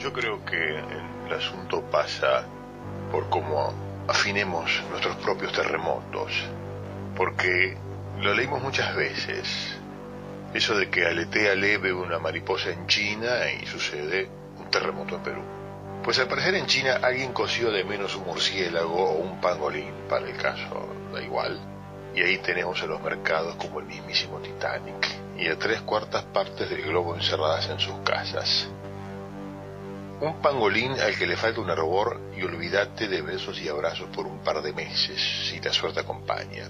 Yo creo que el asunto pasa por cómo afinemos nuestros propios terremotos, porque lo leímos muchas veces, eso de que aletea leve una mariposa en China y sucede un terremoto en Perú. Pues al parecer en China alguien cosió de menos un murciélago o un pangolín, para el caso, da igual. Y ahí tenemos a los mercados como el mismísimo Titanic, y a tres cuartas partes del globo encerradas en sus casas. Un pangolín al que le falta un arbor y olvídate de besos y abrazos por un par de meses, si la suerte acompaña.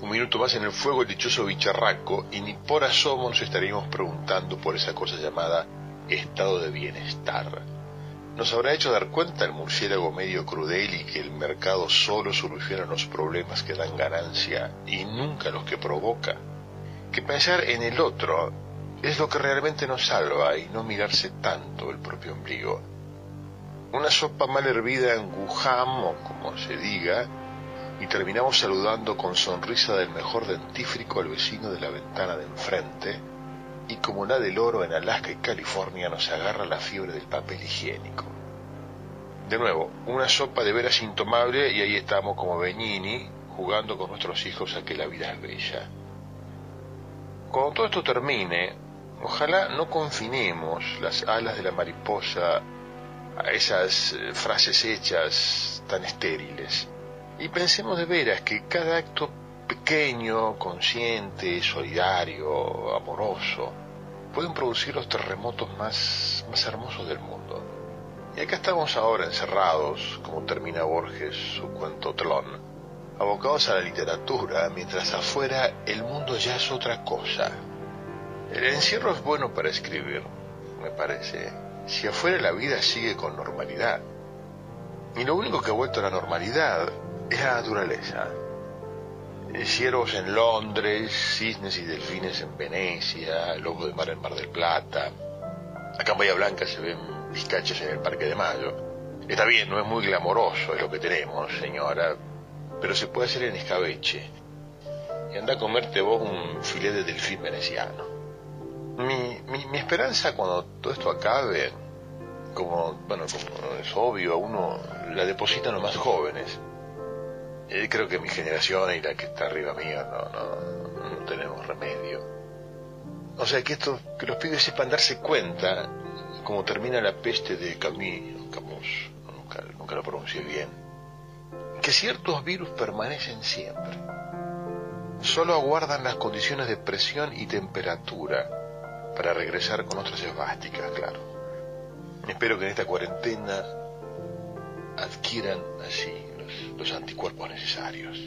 Un minuto más en el fuego el dichoso bicharraco y ni por asomo nos estaríamos preguntando por esa cosa llamada estado de bienestar nos habrá hecho dar cuenta el murciélago medio crudel y que el mercado solo soluciona los problemas que dan ganancia y nunca los que provoca. Que pensar en el otro es lo que realmente nos salva y no mirarse tanto el propio ombligo. Una sopa mal hervida en como se diga, y terminamos saludando con sonrisa del mejor dentífrico al vecino de la ventana de enfrente, y como la del oro en Alaska y California nos agarra la fiebre del papel higiénico. De nuevo, una sopa de veras intomable y ahí estamos como Benini jugando con nuestros hijos a que la vida es bella. Cuando todo esto termine, ojalá no confinemos las alas de la mariposa a esas eh, frases hechas tan estériles y pensemos de veras que cada acto pequeño, consciente, solidario, amoroso, pueden producir los terremotos más, más hermosos del mundo. Y acá estamos ahora encerrados, como termina Borges su cuento Tlón, abocados a la literatura, mientras afuera el mundo ya es otra cosa. El encierro es bueno para escribir, me parece, si afuera la vida sigue con normalidad. Y lo único que ha vuelto a la normalidad es la naturaleza. Ciervos en Londres, cisnes y delfines en Venecia, lobos de mar en Mar del Plata. Acá en Bahía Blanca se ven vizcachos en el Parque de Mayo. Está bien, no es muy glamoroso, es lo que tenemos, señora, pero se puede hacer en escabeche. Y anda a comerte vos un filete de delfín veneciano. Mi, mi, mi esperanza cuando todo esto acabe, como, bueno, como es obvio, uno la deposita en los más jóvenes eh, creo que mi generación y la que está arriba mía no, no, no tenemos remedio. O sea, que esto, que los pibes sepan darse cuenta cómo termina la peste de Camus, Camus nunca, nunca lo pronuncié bien, que ciertos virus permanecen siempre. Solo aguardan las condiciones de presión y temperatura para regresar con otras esvásticas, claro. Espero que en esta cuarentena adquieran así los anticuerpos necesarios.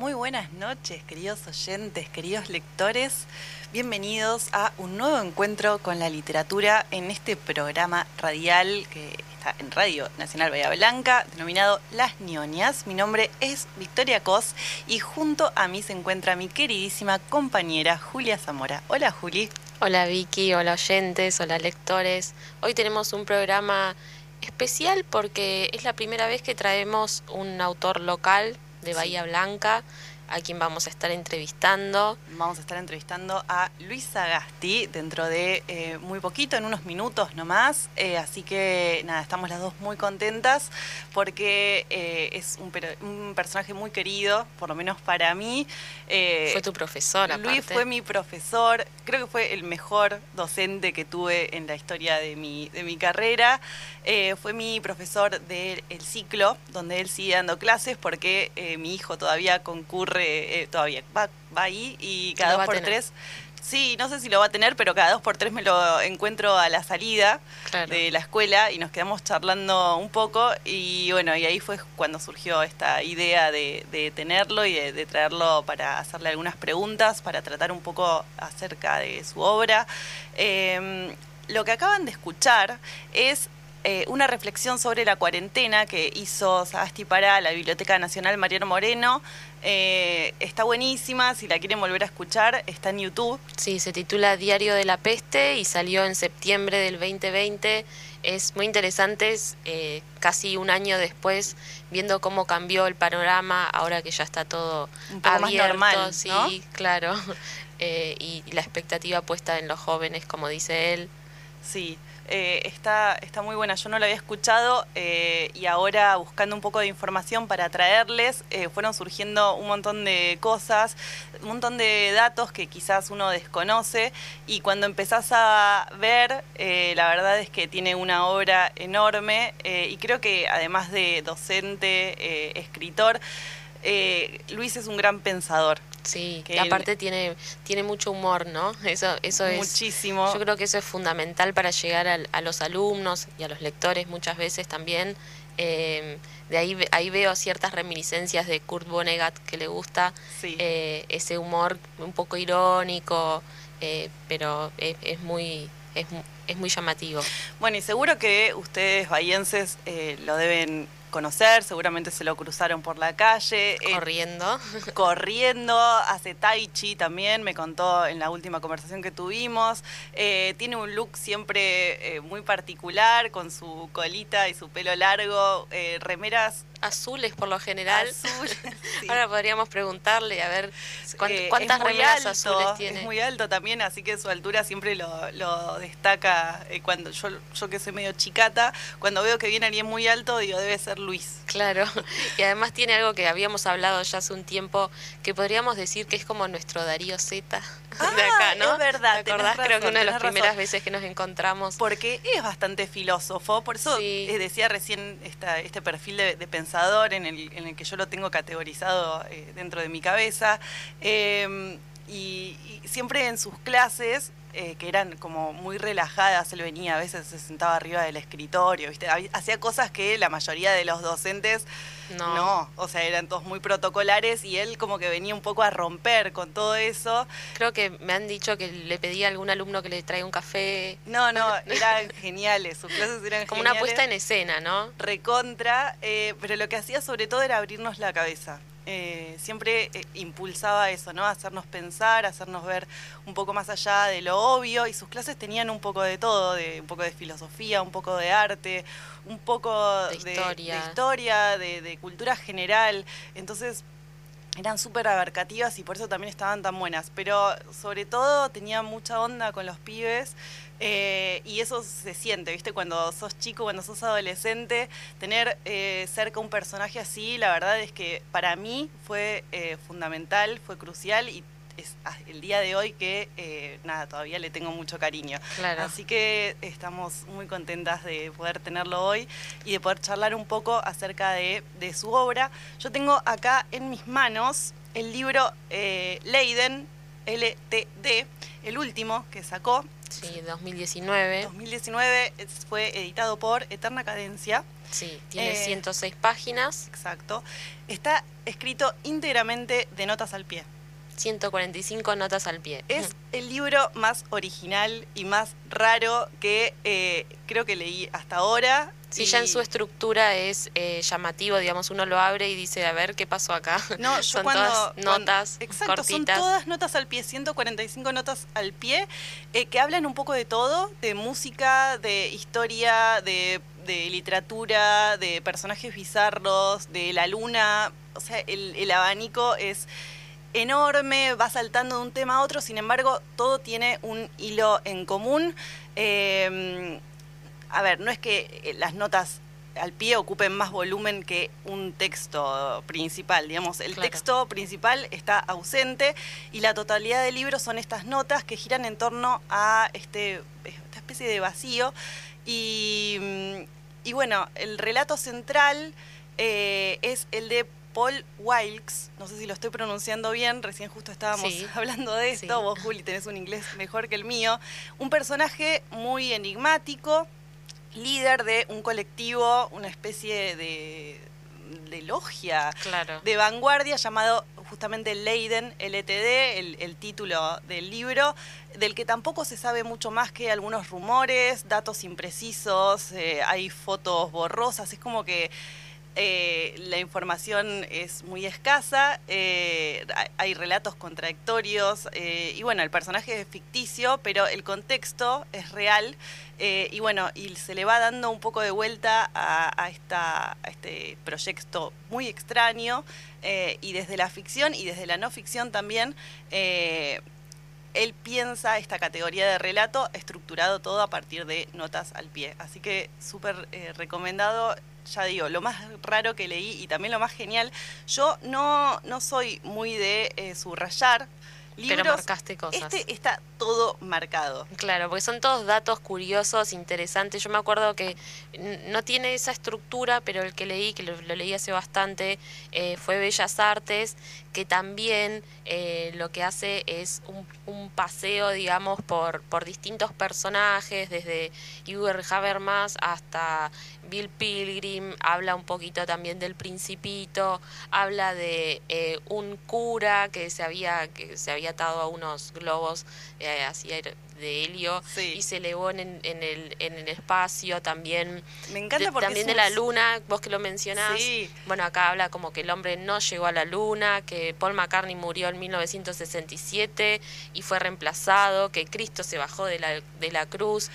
Muy buenas noches, queridos oyentes, queridos lectores. Bienvenidos a un nuevo encuentro con la literatura en este programa radial que en Radio Nacional Bahía Blanca, denominado Las Nionias. Mi nombre es Victoria Cos y junto a mí se encuentra mi queridísima compañera Julia Zamora. Hola Juli. Hola Vicky, hola oyentes, hola lectores. Hoy tenemos un programa especial porque es la primera vez que traemos un autor local de Bahía Blanca a quien vamos a estar entrevistando. Vamos a estar entrevistando a Luisa Gasti dentro de eh, muy poquito, en unos minutos nomás. Eh, así que nada, estamos las dos muy contentas porque eh, es un, un, personaje muy querido, por lo menos para mí. fue tu profesor, Luis fue mi profesor, creo que fue el mejor docente que tuve en la historia de mi, de mi carrera. Fue mi profesor del ciclo, donde él sigue dando clases porque mi hijo todavía concurre eh, todavía. Va, va ahí y cada dos por tres. Sí, no sé si lo va a tener, pero cada dos por tres me lo encuentro a la salida de la escuela y nos quedamos charlando un poco y bueno, y ahí fue cuando surgió esta idea de, tenerlo y de, traerlo para hacerle algunas preguntas, para tratar un poco acerca de su obra. Em, lo que acaban de escuchar es eh, una reflexión sobre la cuarentena que hizo Sagasti para la Biblioteca Nacional Mariano Moreno. Eh, está buenísima, si la quieren volver a escuchar, está en YouTube. Sí, se titula Diario de la Peste y salió en septiembre del 2020. Es muy interesante, eh, casi un año después, viendo cómo cambió el panorama, ahora que ya está todo Un poco más normal, sí, ¿no? claro, y la expectativa puesta en los jóvenes, como dice él. Sí, eh, está, está muy buena. Yo no la había escuchado eh, y ahora buscando un poco de información para traerles, eh, fueron surgiendo un montón de cosas, un montón de datos que quizás uno desconoce y cuando empezás a ver, la verdad es que tiene una obra enorme y creo que además de docente, escritor, eh, Luis es un gran pensador. Sí, Que él- aparte tiene, tiene mucho humor, ¿no? Eso, eso es... Muchísimo. Yo creo que eso es fundamental para llegar a, los alumnos y a los lectores muchas veces también. Eh, de ahí, ahí veo ciertas reminiscencias de Kurt Vonnegut que le gusta Sí. eh, ese humor un poco irónico, eh, pero es, es muy es, es muy llamativo. Bueno, y seguro que ustedes bahienses eh, lo deben conocer, seguramente se lo cruzaron por la calle. eh, Corriendo. corriendo, hace tai chi también, me contó en la última conversación que tuvimos. Eh, tiene un look siempre eh, muy particular, con su colita y su pelo largo, remeras Azules por lo general. azules. sí. Ahora podríamos preguntarle a ver cuánt- Eh, cuántas remeras alto, azules tiene. Es muy alto también, así que su altura siempre lo, lo destaca. eh, cuando yo, yo que soy medio chicata, cuando veo que viene alguien muy alto, digo, debe ser Luis. Claro, y además tiene algo que habíamos hablado ya hace un tiempo, que podríamos decir que es como nuestro Darío Z de Ah, acá, ¿no? es verdad, ¿Te acordás? Creo que razón, una de las primeras razón. veces que nos encontramos. Porque es bastante filósofo, por eso Sí. eh, decía recién esta, este perfil de, de pensador en el, en el que yo lo tengo categorizado eh, dentro de mi cabeza. Eh, y, y siempre en sus clases, eh, que eran como muy relajadas, él venía, a veces se sentaba arriba del escritorio, ¿viste? Hacía cosas que la mayoría de los docentes No. no, o sea, eran todos muy protocolares y él como que venía un poco a romper con todo eso. Creo que me han dicho que le pedí a algún alumno que le traiga un café, No, no, eran geniales, sus clases eran como una geniales. puesta en escena, ¿no? recontra, eh, pero lo que hacía sobre todo era abrirnos la cabeza. Eh, siempre eh, impulsaba eso, ¿no? Hacernos pensar, hacernos ver un poco más allá de lo obvio y sus clases tenían un poco de todo, de un poco de filosofía, un poco de arte, un poco De de, historia. de historia, de, de cultura general. Entonces eran súper abarcativas y por eso también estaban tan buenas. Pero sobre todo tenía mucha onda con los pibes eh, y eso se siente, ¿viste? Cuando sos chico, cuando sos adolescente, tener eh, cerca un personaje así, la verdad es que para mí fue eh, fundamental, fue crucial y es ah, el día de hoy que, eh, nada, todavía le tengo mucho cariño. Claro. Así que estamos muy contentas de poder tenerlo hoy y de poder charlar un poco acerca de, de su obra. Yo tengo acá en mis manos el libro eh, Leiden, LTD, el último que sacó, Sí, 2019. 2019, es- fue editado por Eterna Cadencia. Sí, tiene Eh, 106 páginas, Exacto. Está escrito íntegramente de notas al pie. 145 notas al pie. Es el libro más original y más raro que eh, creo que leí hasta ahora. Sí, y- ya en su estructura es eh, llamativo, digamos, uno lo abre y dice, a ver, ¿qué pasó acá? No, yo son cuando, todas cuando- notas exacto, cortitas. son todas notas al pie, 145 notas al pie, eh, que hablan un poco de todo, de música, de historia, de, de literatura, de personajes bizarros, de la luna. O sea, el, el abanico es enorme, va saltando de un tema a otro, sin embargo, todo tiene un hilo en común. Eh, a ver, no es que eh, las notas al pie ocupen más volumen que un texto principal, digamos, el Claro. texto principal está ausente y la totalidad del libro son estas notas que giran en torno a este, esta especie de vacío y, y bueno, el relato central eh, es el de Paul Wilkes, no sé si lo estoy pronunciando bien, recién justo estábamos Sí. hablando de esto, Sí. vos Juli tenés un inglés mejor que el mío, un personaje muy enigmático, líder de un colectivo, una especie de, de logia, Claro. de vanguardia llamado justamente Leiden, LTD, el, el título del libro, del que tampoco se sabe mucho más que algunos rumores, datos imprecisos, eh, hay fotos borrosas, es como que eh, la información es muy escasa, eh, hay relatos contradictorios eh, y bueno, el personaje es ficticio, pero el contexto es real y bueno, y se le va dando un poco de vuelta a, a este proyecto muy extraño y desde la ficción y desde la no ficción también él piensa esta categoría de relato estructurado todo a partir de notas al pie. Así que súper recomendado ya digo, lo más raro que leí y también lo más genial, yo no, no soy muy de eh, subrayar libros. Pero marcaste cosas. Este está todo marcado. Claro, porque son todos datos curiosos, interesantes. Yo me acuerdo que no tiene esa estructura, pero el que leí, que lo, leí hace bastante, eh, fue Bellas Artes, que también eh, lo que hace es un, paseo, digamos, por, por distintos personajes, desde Hugo Habermas hasta Bill Pilgrim, habla un poquito también del Principito, habla de eh, un cura que se había que se había atado a unos globos eh, así de helio y se elevó en, en, el, en el espacio también. Me encanta porque también de la luna, vos que lo mencionás. Bueno, acá habla como que el hombre no llegó a la luna, que Paul McCartney murió en 1967 y fue reemplazado, que Cristo se bajó de la, de la cruz.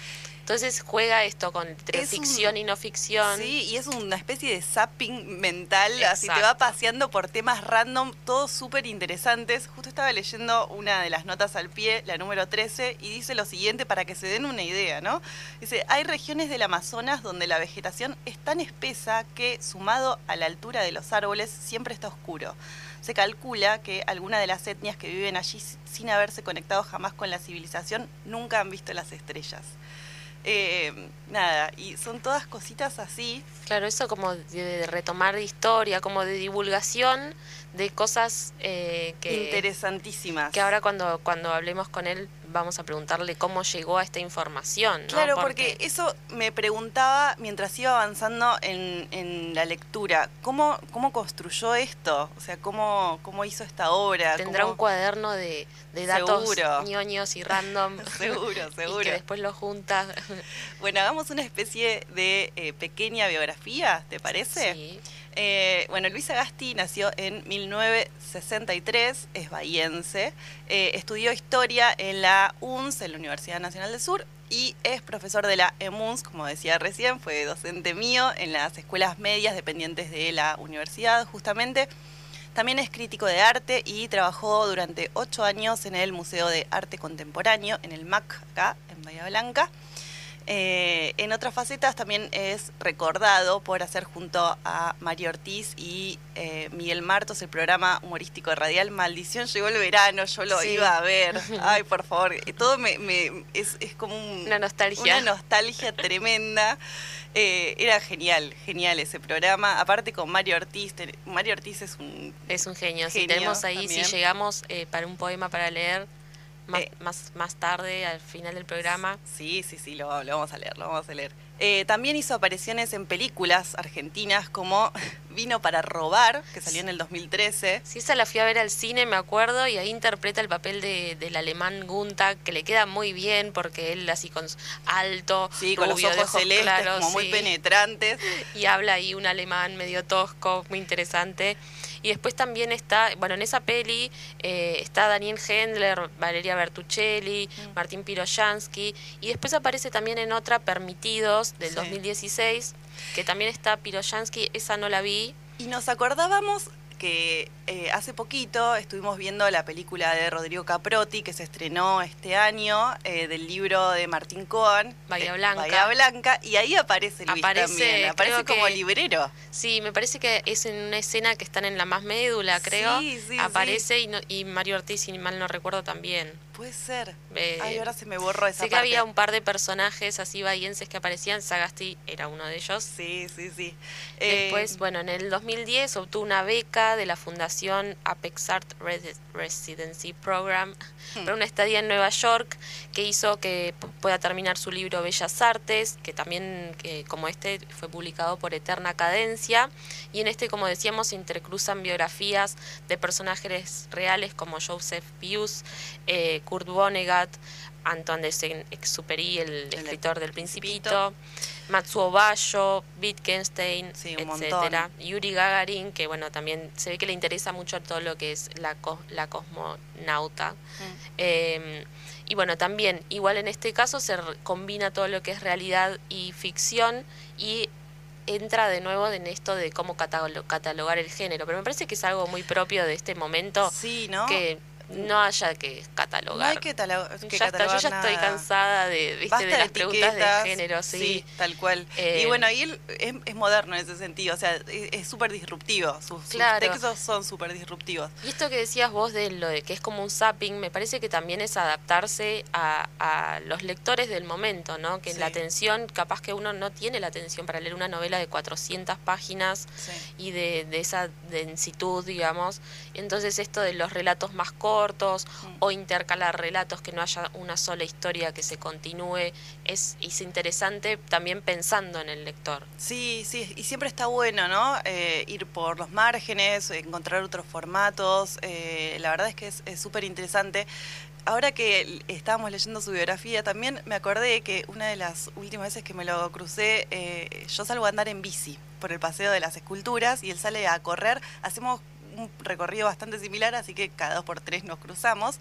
Entonces juega esto con ficción y no ficción. Sí, y es una especie de zapping mental, así te va paseando por temas random, todos súper interesantes. Justo estaba leyendo una de las notas al pie, la número 13, y dice lo siguiente para que se den una idea, ¿no? Dice, hay regiones del Amazonas donde la vegetación es tan espesa que, sumado a la altura de los árboles, siempre está oscuro. Se calcula que algunas de las etnias que viven allí sin haberse conectado jamás con la civilización nunca han visto las estrellas. Eh, nada, y son todas cositas así. Claro, eso como de, retomar de historia, como de divulgación de cosas eh, que... Interesantísimas. Que ahora cuando, cuando hablemos con él vamos a preguntarle cómo llegó a esta información. Claro, porque... eso me preguntaba mientras iba avanzando en, en, la lectura, ¿cómo, ¿cómo construyó esto? O sea, ¿cómo, cómo hizo esta obra? Tendrá un cuaderno de, de datos ñoños y random. seguro, seguro. Y que después lo junta. bueno, hagamos una especie de eh, pequeña biografía, ¿te parece? Sí. Eh, bueno, Luis Agasti nació en 1963, es bahiense, eh, estudió historia en la UNS, en la Universidad Nacional del Sur, y es profesor de la EMUNS, como decía recién, fue docente mío en las escuelas medias dependientes de la universidad, justamente. También es crítico de arte y trabajó durante ocho años en el Museo de Arte Contemporáneo, en el MAC, acá, en Bahía Blanca. Eh, en otras facetas también es recordado por hacer junto a Mario Ortiz y eh, Miguel Martos el programa humorístico radial Maldición llegó el verano, yo lo iba a ver. Ay, por favor, eh, todo me, es, como una nostalgia. Una nostalgia tremenda. era genial, genial ese programa. Aparte con Mario Ortiz, Mario Ortiz es un es un genio. si tenemos ahí, si llegamos para un poema para leer, eh, más, más, tarde, al final del programa. Sí, sí, sí, lo, vamos a leer, lo vamos a leer. Eh, también hizo apariciones en películas argentinas como Vino para robar, que salió en el 2013. Sí, esa la fui a ver al cine, me acuerdo, y ahí interpreta el papel de, del alemán Gunther, que le queda muy bien porque él así con alto, sí, con los ojos, celestes, como muy penetrantes. Y habla ahí un alemán medio tosco, muy interesante. Y después también está, bueno, en esa peli eh, está Daniel Hendler, Valeria Bertuccelli, mm. Martín Piroyansky, y después aparece también en otra Permitidos del 2016, que también está Piroyansky, esa no la vi. Y nos acordábamos que eh, hace poquito estuvimos viendo la película de Rodrigo Caprotti que se estrenó este año eh, del libro de Martín Cohen Bahía Blanca. Bahía Blanca y ahí aparece Luis aparece, también, aparece como librero. Sí, me parece que es en una escena que están en la más médula, creo. Sí, sí, aparece Y, y Mario Ortiz, si mal no recuerdo, también. Puede ser. Eh, Ay, ahora se me borró esa Sé que parte. había un par de personajes así bahienses que aparecían, Sagasti era uno de ellos. Sí, sí, sí. Después, Eh, bueno, en el 2010 obtuvo una beca de la Fundación Apex Art Resi- Residency Program Hmm. para una estadía en Nueva York que hizo que pueda terminar su libro Bellas Artes, que también, que, como este, fue publicado por Eterna Cadencia. Y en este, como decíamos, se intercruzan biografías de personajes reales como Joseph Pius, eh, Kurt Vonnegut, Antoine de Saint-Exupéry, el, escritor del Principito, Matsuo Bayo, Wittgenstein, Sí, etcétera. Yuri Gagarin, que bueno, también se ve que le interesa mucho todo lo que es la, cos- la cosmonauta. mm, Eh, y bueno, también, igual en este caso se combina todo lo que es realidad y ficción y entra de nuevo en esto de cómo catalo- catalogar el género. Pero me parece que es algo muy propio de este momento Sí, ¿no? que no haya que catalogar. No hay que, ya está, yo catalogar ya estoy cansada de, ¿viste? Basta de las preguntas de género, sí. tal cual. Eh, y bueno, y él es, es moderno en ese sentido, o sea, es es súper disruptivo. Sus, sus Claro. textos son súper disruptivos. Y esto que decías vos de lo de que es como un zapping, me parece que también es adaptarse a, a los lectores del momento, ¿no? Que Sí. la atención, capaz que uno no tiene la atención para leer una novela de 400 páginas Sí. y de, de esa densitud, digamos. Entonces esto de los relatos más cortos Mm. o intercalar relatos, que no haya una sola historia que se continúe, es, es interesante también pensando en el lector. Sí, sí, y siempre está bueno, ¿no? Eh, ir por los márgenes, encontrar otros formatos. eh, la verdad es que es súper interesante. Ahora que estábamos leyendo su biografía, también me acordé que una de las últimas veces que me lo crucé, eh, yo salgo a andar en bici por el paseo de las esculturas y él sale a correr. Hacemos un recorrido bastante similar, así que cada dos por tres nos cruzamos.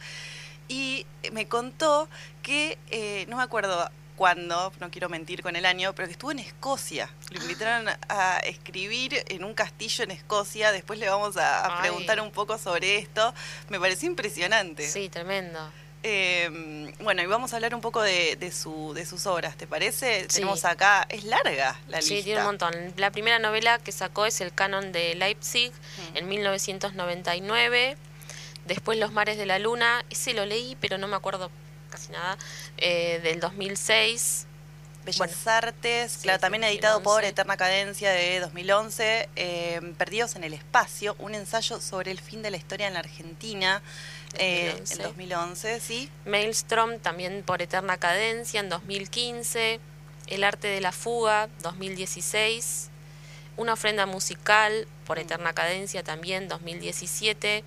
Y me contó que, eh, no me acuerdo cuándo, no quiero mentir con el año, pero que estuvo en Escocia. Lo invitaron a escribir en un castillo en Escocia. Después le vamos a, a preguntar un poco sobre esto. Me pareció impresionante. Sí, tremendo. Eh, bueno, y vamos a hablar un poco de, de su, de sus obras, ¿te parece? Sí. Tenemos acá, es larga la Sí, lista. tiene un montón. La primera novela que sacó es El Canon de Leipzig Mm. en 1999. Después Los Mares de la Luna. Ese lo leí, pero no me acuerdo casi nada. eh, del 2006. Bellas Bueno, Artes, sí, claro, también editado por 2011. Eterna Cadencia de 2011, eh, Perdidos en el Espacio, un ensayo sobre el fin de la historia en la Argentina, eh, 2011. en 2011, sí. Maelstrom también por Eterna Cadencia en 2015. El Arte de la Fuga 2016. Una ofrenda musical por Mm. Eterna Cadencia también 2017.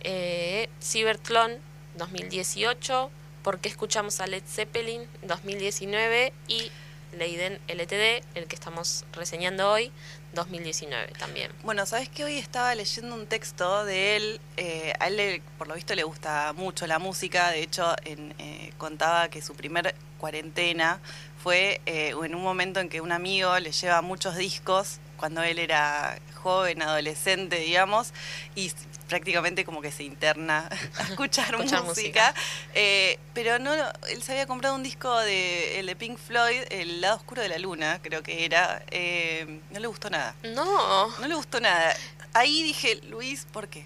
Eh, Cybertron 2018. ¿Por qué escuchamos a Led Zeppelin 2019? Y Leiden LTD, el que estamos reseñando hoy, 2019 también. Bueno, ¿sabes que Hoy estaba leyendo un texto de él, eh, a él por lo visto le gusta mucho la música, de hecho eh, contaba que su primer cuarentena fue eh, en un momento en que un amigo le lleva muchos discos, cuando él era joven, adolescente, digamos, y prácticamente como que se interna a escuchar, Escuchar música, eh, pero no, él se había comprado un disco de, el de Pink Floyd, El lado oscuro de la luna, creo que era, eh, no le gustó nada. No, No le gustó nada. Ahí dije, Luis, ¿por qué?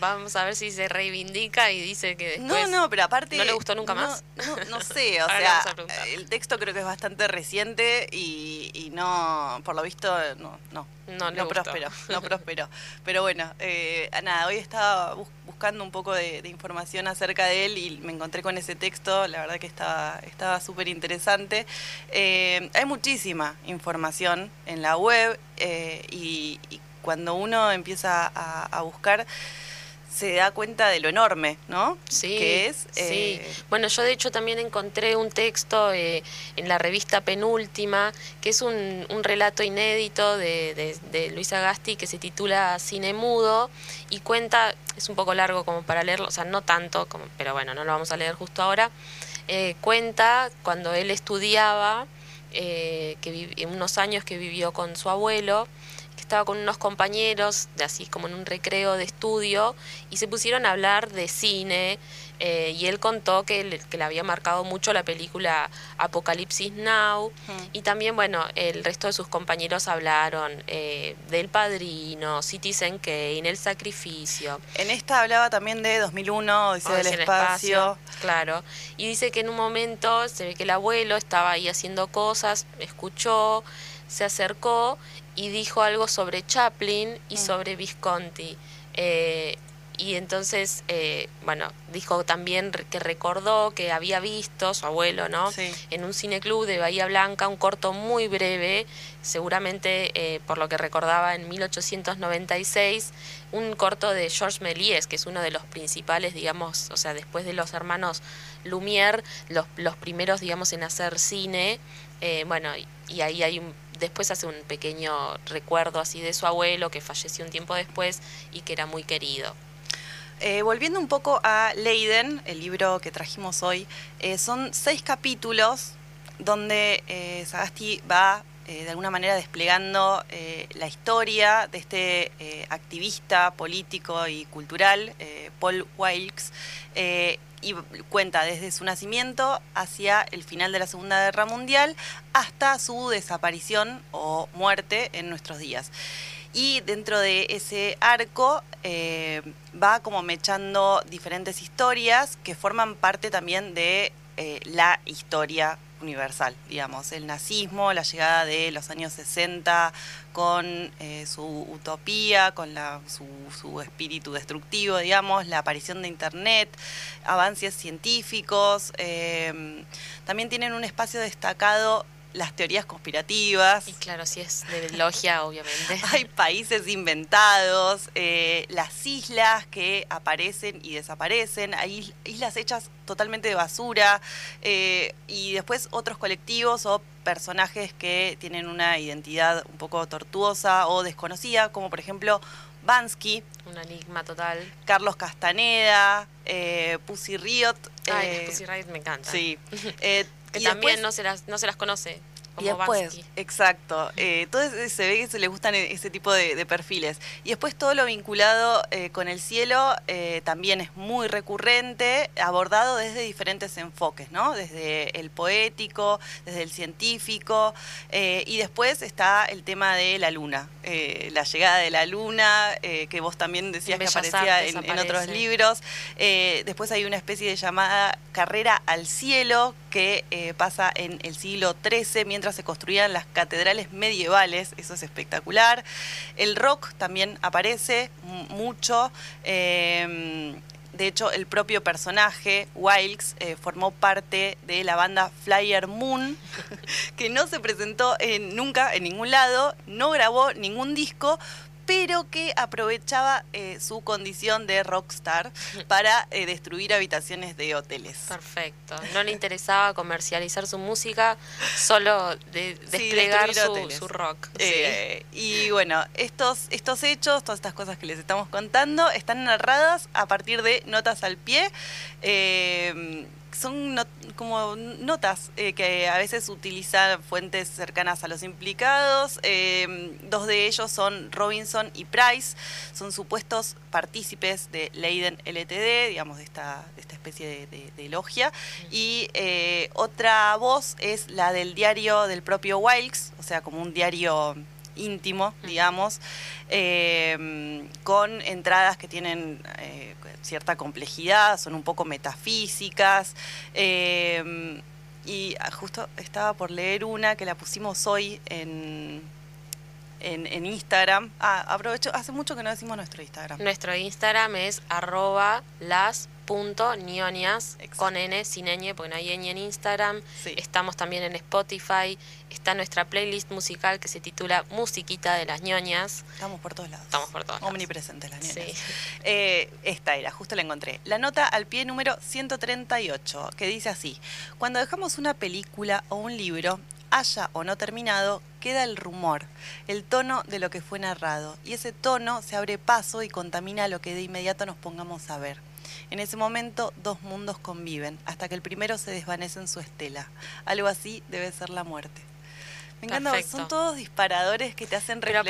Vamos a ver si se reivindica y dice que después... no, no, pero aparte... ¿no le gustó nunca no- más? No, no sé, o sea, el texto creo que es bastante reciente y, y no, por lo visto, no, no. No no prosperó, no prosperó. Pero bueno, eh, nada, hoy estaba bus- buscando un poco de, de información acerca de él y me encontré con ese texto, la verdad que estaba estaba súper interesante. Eh, hay muchísima información en la web eh, y, y cuando uno empieza a, a buscar se da cuenta de lo enorme, ¿no? Sí, Que es... sí. eh, Bueno, yo de hecho también encontré un texto eh, en la revista Penúltima, que es un, un relato inédito de, de, de Luis Agasti que se titula Cine Mudo y cuenta, es un poco largo como para leerlo, o sea, no tanto, como, pero bueno, no lo vamos a leer justo ahora, eh, cuenta cuando él estudiaba, que unos años que vivió con su abuelo, que estaba con unos compañeros, de así como en un recreo de estudio, y se pusieron a hablar de cine. eh, y él contó que le, que le había marcado mucho la película Apocalipsis Now. Y también, bueno, el resto de sus compañeros hablaron eh, del Padrino, Citizen Kane, El Sacrificio. En esta hablaba también de 2001, Odisea del del espacio. Claro. Y dice que en un momento se ve que el abuelo estaba ahí haciendo cosas, escuchó, se acercó y dijo algo sobre Chaplin y Mm. sobre Visconti. Eh, y entonces, eh, bueno, dijo también que recordó que había visto, su abuelo, ¿no? Sí. En un cineclub de Bahía Blanca, un corto muy breve, seguramente eh, por lo que recordaba en 1896, un corto de Georges Méliès, que es uno de los principales, digamos, o sea, después de los hermanos Lumière, los, los primeros, digamos, en hacer cine. Eh, bueno, y ahí hay un, después hace un pequeño recuerdo así de su abuelo que falleció un tiempo después y que era muy querido. Eh, volviendo un poco a Leiden, el libro que trajimos hoy, eh, son seis capítulos donde eh, Sagasti va de alguna manera desplegando la historia de este activista político y cultural, Paul Wilkes, y cuenta desde su nacimiento hacia el final de la Segunda Guerra Mundial hasta su desaparición o muerte en nuestros días. Y dentro de ese arco eh, va como mechando diferentes historias que forman parte también de eh, la historia universal, digamos, el nazismo, la llegada de los años 60 con eh, su utopía, con la, su, su espíritu destructivo, digamos, la aparición de Internet, avances científicos, eh, también tienen un espacio destacado las teorías conspirativas. Y claro, si es de logia, obviamente. Hay países inventados, eh, las islas que aparecen y desaparecen, hay islas hechas totalmente de basura eh, y después otros colectivos o personajes que tienen una identidad un poco tortuosa o desconocida, como por ejemplo Bansky, Un enigma total. Carlos Castaneda, eh, Pussy Riot. Ay, eh, Pussy Riot me encantan. Sí. Eh, Que y también después- no, se las, no se las conoce. y Como después, Bansky. exacto. Eh, entonces se ve que se le gustan e- ese tipo de, de perfiles. Y después todo lo vinculado eh, con el cielo eh, también es muy recurrente, abordado desde diferentes enfoques, ¿no? Desde el poético, desde el científico. eh, y después está el tema de la luna, la llegada de la luna, que vos también decías que aparecía en, en otros libros. Después hay una especie de llamada carrera al cielo que eh, pasa en el siglo XIII mientras se construían las catedrales medievales. Eso es espectacular. El rock también aparece mucho. eh, de hecho, el propio personaje, Wilkes, eh, formó parte de la banda Flyer Moon, que no se presentó en- nunca en ningún lado, no grabó ningún disco, pero que aprovechaba eh, su condición de rockstar para eh, destruir habitaciones de hoteles. Perfecto. No le interesaba comercializar su música, solo de desplegar su, rock. Eh, y bueno, estos, estos hechos, todas estas cosas que les estamos contando, están narradas a partir de notas al pie. Son como notas eh, que a veces utilizan fuentes cercanas a los implicados. Eh, dos de ellos son Robinson y Price, son supuestos partícipes de Leiden LTD, digamos, de esta, de esta especie de, de- logia. Y eh, otra voz es la del diario del propio Wilkes, o sea, como un diario íntimo, digamos, eh, con entradas que tienen eh, cierta complejidad, son un poco metafísicas. eh, y justo estaba por leer una que la pusimos hoy en, en, en Instagram. Ah, aprovecho, hace mucho que no decimos nuestro Instagram. Nuestro Instagram es arroba las.nionias Exacto. con N, sin ñ, porque no hay ñ en Instagram. Sí. Estamos también en Spotify. Está nuestra playlist musical que se titula Musiquita de las ñoñas. Estamos por todos lados. Estamos por todos lados. Omnipresentes las Sí. nenas. Eh, esta era, justo la encontré. La nota al pie número 138, que dice así: Cuando dejamos una película o un libro, haya o no terminado, queda el rumor, el tono de lo que fue narrado. Y ese tono se abre paso y contamina lo que de inmediato nos pongamos a ver. En ese momento, dos mundos conviven, hasta que el primero se desvanece en su estela. Algo así debe ser la muerte. Me encanta, son todos disparadores que te hacen reflexionar.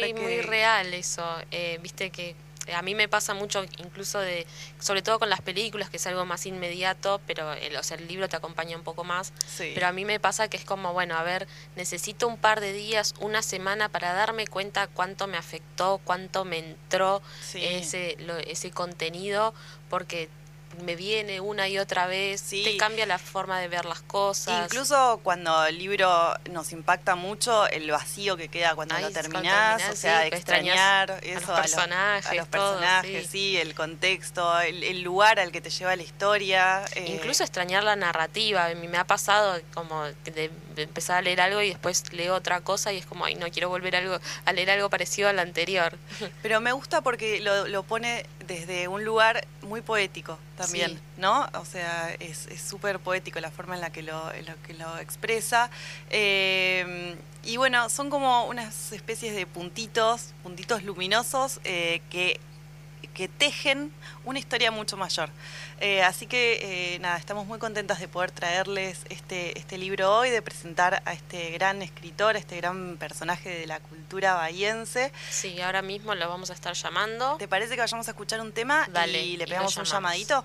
Pero aparte es muy, real eso, eh, viste que a mí me pasa mucho incluso de, sobre todo con las películas, que es algo más inmediato, pero el, o sea, el libro te acompaña un poco más. Pero a mí me pasa que es como, bueno, a ver, necesito un par de días, una semana para darme cuenta cuánto me afectó, cuánto me entró ese, ese contenido, porque me viene una y otra vez, sí. te cambia la forma de ver las cosas. Incluso cuando el libro nos impacta mucho, el vacío que queda cuando lo terminás, o sea, extrañar eso a los personajes, a los, personajes sí. el contexto, el, lugar al que te lleva la historia. Eh. Incluso extrañar la narrativa. A mí me ha pasado como de, empezar a leer algo y después leo otra cosa y es como, ay, no quiero volver a, algo, a leer algo parecido al anterior. Pero me gusta porque lo, lo pone desde un lugar muy poético también, ¿no? O sea, es súper poético la forma en la que lo, que lo expresa. Eh, y bueno, son como unas especies de puntitos, puntitos luminosos eh, que que tejen una historia mucho mayor. Eh, así que eh, nada, estamos muy contentas de poder traerles este, este libro hoy, de presentar a este gran escritor, a este gran personaje de la cultura bahiense. Sí, ahora mismo lo vamos a estar llamando. ¿Te parece que vayamos a escuchar un tema y le pegamos un llamadito?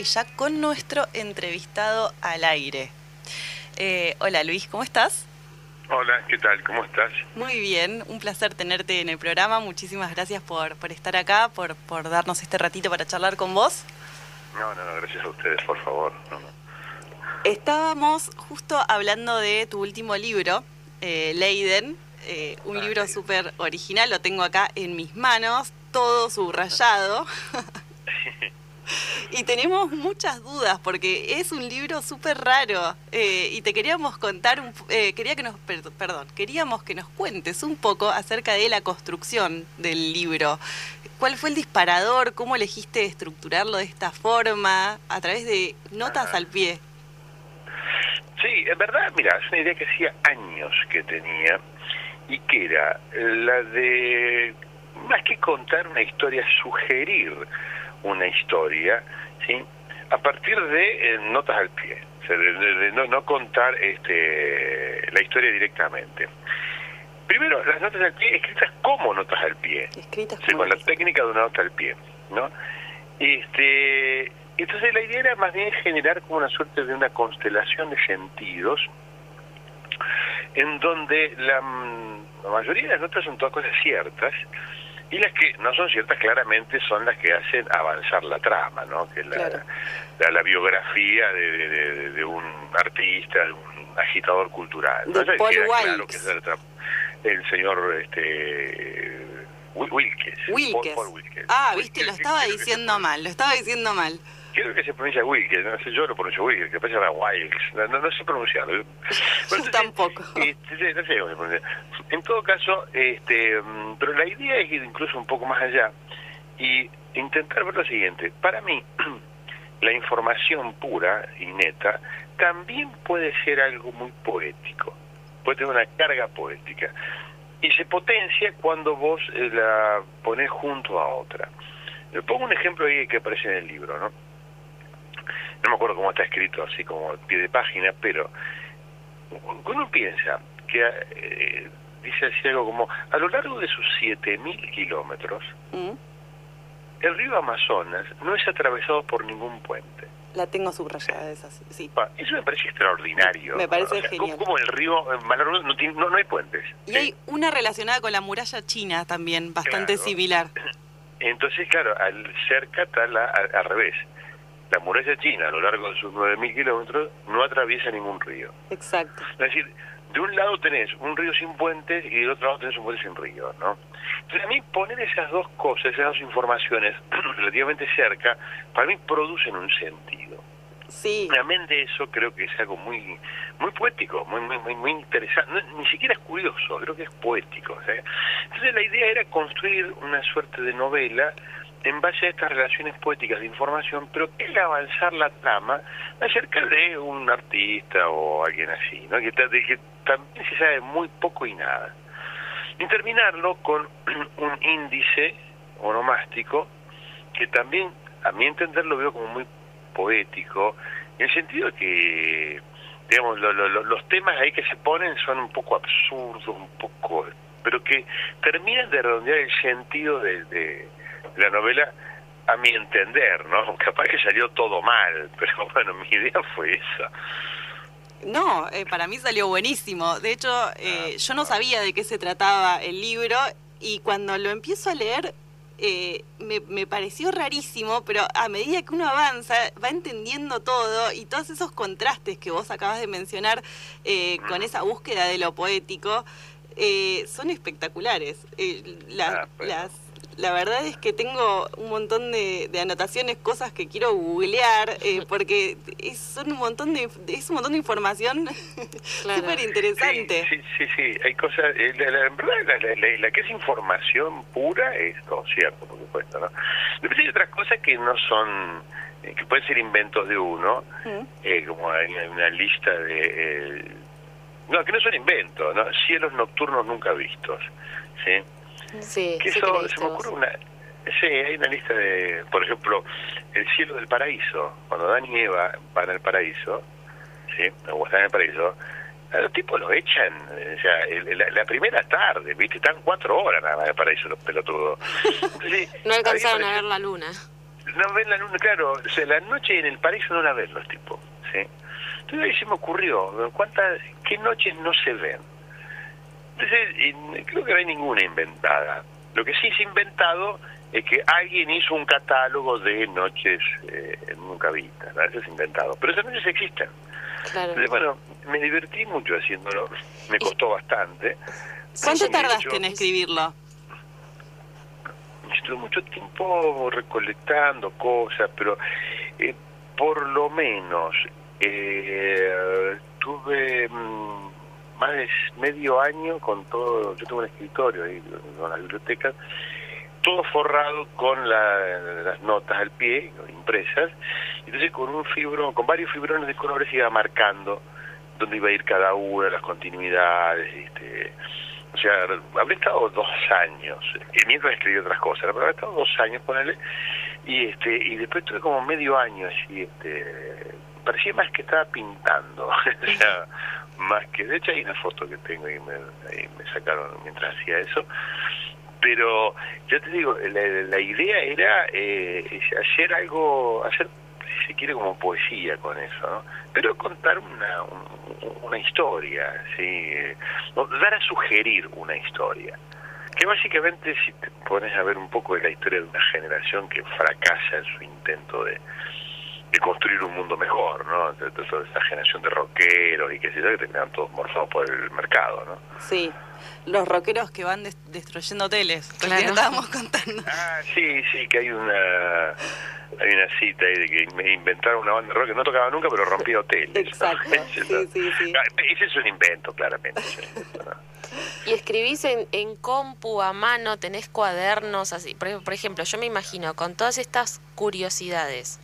Y ya con nuestro entrevistado al aire. Eh, hola Luis, ¿cómo estás? Hola, ¿qué tal? ¿Cómo estás? Muy bien, un placer tenerte en el programa. Muchísimas gracias por, por estar acá, por, por darnos este ratito para charlar con vos. No, no, gracias a ustedes, por favor. Estábamos justo hablando de tu último libro, eh, Leiden, eh, un ah, libro súper original, lo tengo acá en mis manos, todo subrayado. y tenemos muchas dudas porque es un libro súper raro eh, y te queríamos contar, un, eh, quería que nos, perdón, queríamos que nos cuentes un poco acerca de la construcción del libro. ¿Cuál fue el disparador? ¿Cómo elegiste estructurarlo de esta forma? A través de notas al pie. Sí, en verdad, mira, es una idea que hacía años que tenía y que era la de, más que contar una historia, sugerir una historia, ¿sí? A partir de eh, notas al pie, de, no, contar este, la historia directamente. Primero, las notas al pie escritas como notas al pie, escritas con la técnica de una nota al pie, ¿no? Este, entonces la idea era más bien generar como una suerte de una constelación de sentidos en donde la, la mayoría de las notas son todas cosas ciertas, y las que no son ciertas claramente son las que hacen avanzar la trama, ¿no? Que la, la, biografía de, de, un artista, de un agitador cultural. De Paul claro que es el señor este Wilkes. Wilkes. Ah, viste, lo estaba diciendo mal, lo estaba diciendo mal. Creo que se pronuncia Wilkes, no sé, yo lo pronuncio Wilkes, que parece era Wilkes, no, no, sé pronunciarlo. yo tampoco. Este, no sé cómo se En todo caso, este, mm, pero la idea es ir incluso un poco más allá y intentar ver lo siguiente. Para mí, la información pura y neta también puede ser algo muy poético, puede tener una carga poética y se potencia cuando vos eh, la pones junto a otra. Le pongo un ejemplo ahí que aparece en el libro, ¿no? No me acuerdo cómo está escrito, así como pie de página, pero uno piensa que eh, dice así algo como, a lo largo de sus 7.000 kilómetros, mm. el río Amazonas no es atravesado por ningún puente. La tengo subrayada, esa, sí. Eso me parece extraordinario. Me parece genial. Como, el río no, no, hay puentes. Y hay una relacionada con la muralla china también, bastante similar. Entonces, claro, al cerca está la, al, revés. La muralla china, a lo largo de sus 9.000 kilómetros, no atraviesa ningún río. Exacto. Es decir, de un lado tenés un río sin puentes y del otro lado tenés un puente sin río, ¿no? Entonces a mí poner esas dos cosas, esas dos informaciones relativamente cerca, para mí producen un sentido. Sí. Realmente eso creo que es algo muy muy poético, muy muy muy, interesante, ni siquiera es curioso, creo que es poético. Entonces la idea era construir una suerte de novela en base a estas relaciones poéticas de información, pero que es avanzar la trama acerca de un artista o alguien así, ¿no? que, que también se sabe muy poco y nada. Y terminarlo con un índice onomástico que también, a mi entender, lo veo como muy poético, en el sentido de que, digamos, los temas ahí que se ponen son un poco absurdos, un poco pero que terminan de redondear el sentido de la novela a mi entender, ¿no? Capaz que salió todo mal, pero bueno, mi idea fue esa. No, eh, para mí salió buenísimo. De hecho, eh, ah, yo no sabía de qué se trataba el libro y cuando lo empiezo a leer eh, me, me, pareció rarísimo, pero a medida que uno avanza va entendiendo todo y todos esos contrastes que vos acabas de mencionar con esa búsqueda de lo poético son espectaculares. Ah, las la verdad es que tengo un montón de, anotaciones, cosas que quiero googlear, eh, porque es, son un montón de, es un montón de información súper interesante. Sí, sí, sí, hay cosas, eh, la, verdad, la, que es información pura es todo cierto, por supuesto, ¿no? Después hay otras cosas que no son, eh, que pueden ser inventos de uno, mm. como hay una lista de... no, que no son inventos, ¿no? Cielos nocturnos nunca vistos, ¿sí? Sí, que eso se me ocurre una... Sí, hay una lista de, por ejemplo, el cielo del paraíso. Cuando Dan y Eva van al paraíso, ¿sí? O están en el paraíso, a los tipos lo echan, o sea, la, primera tarde, ¿viste? Están cuatro horas nada más en el paraíso los pelotudos. no alcanzaron a ver la luna. No ven la luna, claro. O sea, la noche en el paraíso no la ven los tipos, ¿sí? Entonces ahí se me ocurrió, ¿cuántas, qué noches no se ven? Entonces, creo que no hay ninguna inventada. Lo que sí es inventado es que alguien hizo un catálogo de noches eh, nunca vistas. Eso es inventado. Pero esas noches existen. Entonces, bueno, me divertí mucho haciéndolo. Me costó bastante. ¿Cuánto tardaste en escribirlo? Estuve mucho tiempo recolectando cosas, pero eh, por lo menos eh, tuve... Mm, más de medio año con todo, yo tengo un escritorio ahí con la biblioteca, todo forrado con las notas al pie, impresas, entonces con un fibro, con varios fibrones de colores iba marcando dónde iba a ir cada una, las continuidades, este, o sea, habré estado dos años, mientras escribí otras cosas, pero habré estado dos años, él y este, y después tuve como medio año así, este, parecía más que estaba pintando, o sea, más que, de hecho hay una foto que tengo y me, sacaron mientras hacía eso, pero yo te digo, la, idea era eh, hacer algo, hacer si quiere, como poesía con eso, ¿no? Pero contar una, una historia, ¿sí? dar a sugerir una historia. Que básicamente, si te pones a ver un poco de la historia de una generación que fracasa en su intento de, de construir un mundo mejor, ¿no? De, toda esa generación de rockeros y qué sé yo, que terminan todos morfados por el mercado, ¿no? Sí, los rockeros que van destruyendo hoteles, claro. estábamos contando. Ah, sí, sí, que hay una hay una cita ahí de que inventaron una banda de rock que no tocaba nunca, pero rompía hoteles. Exacto, sí, sí, sí. Ese es un invento, claramente. Y escribís en, en, compu a mano, tenés cuadernos, así. Por, por ejemplo, yo me imagino con todas estas curiosidades,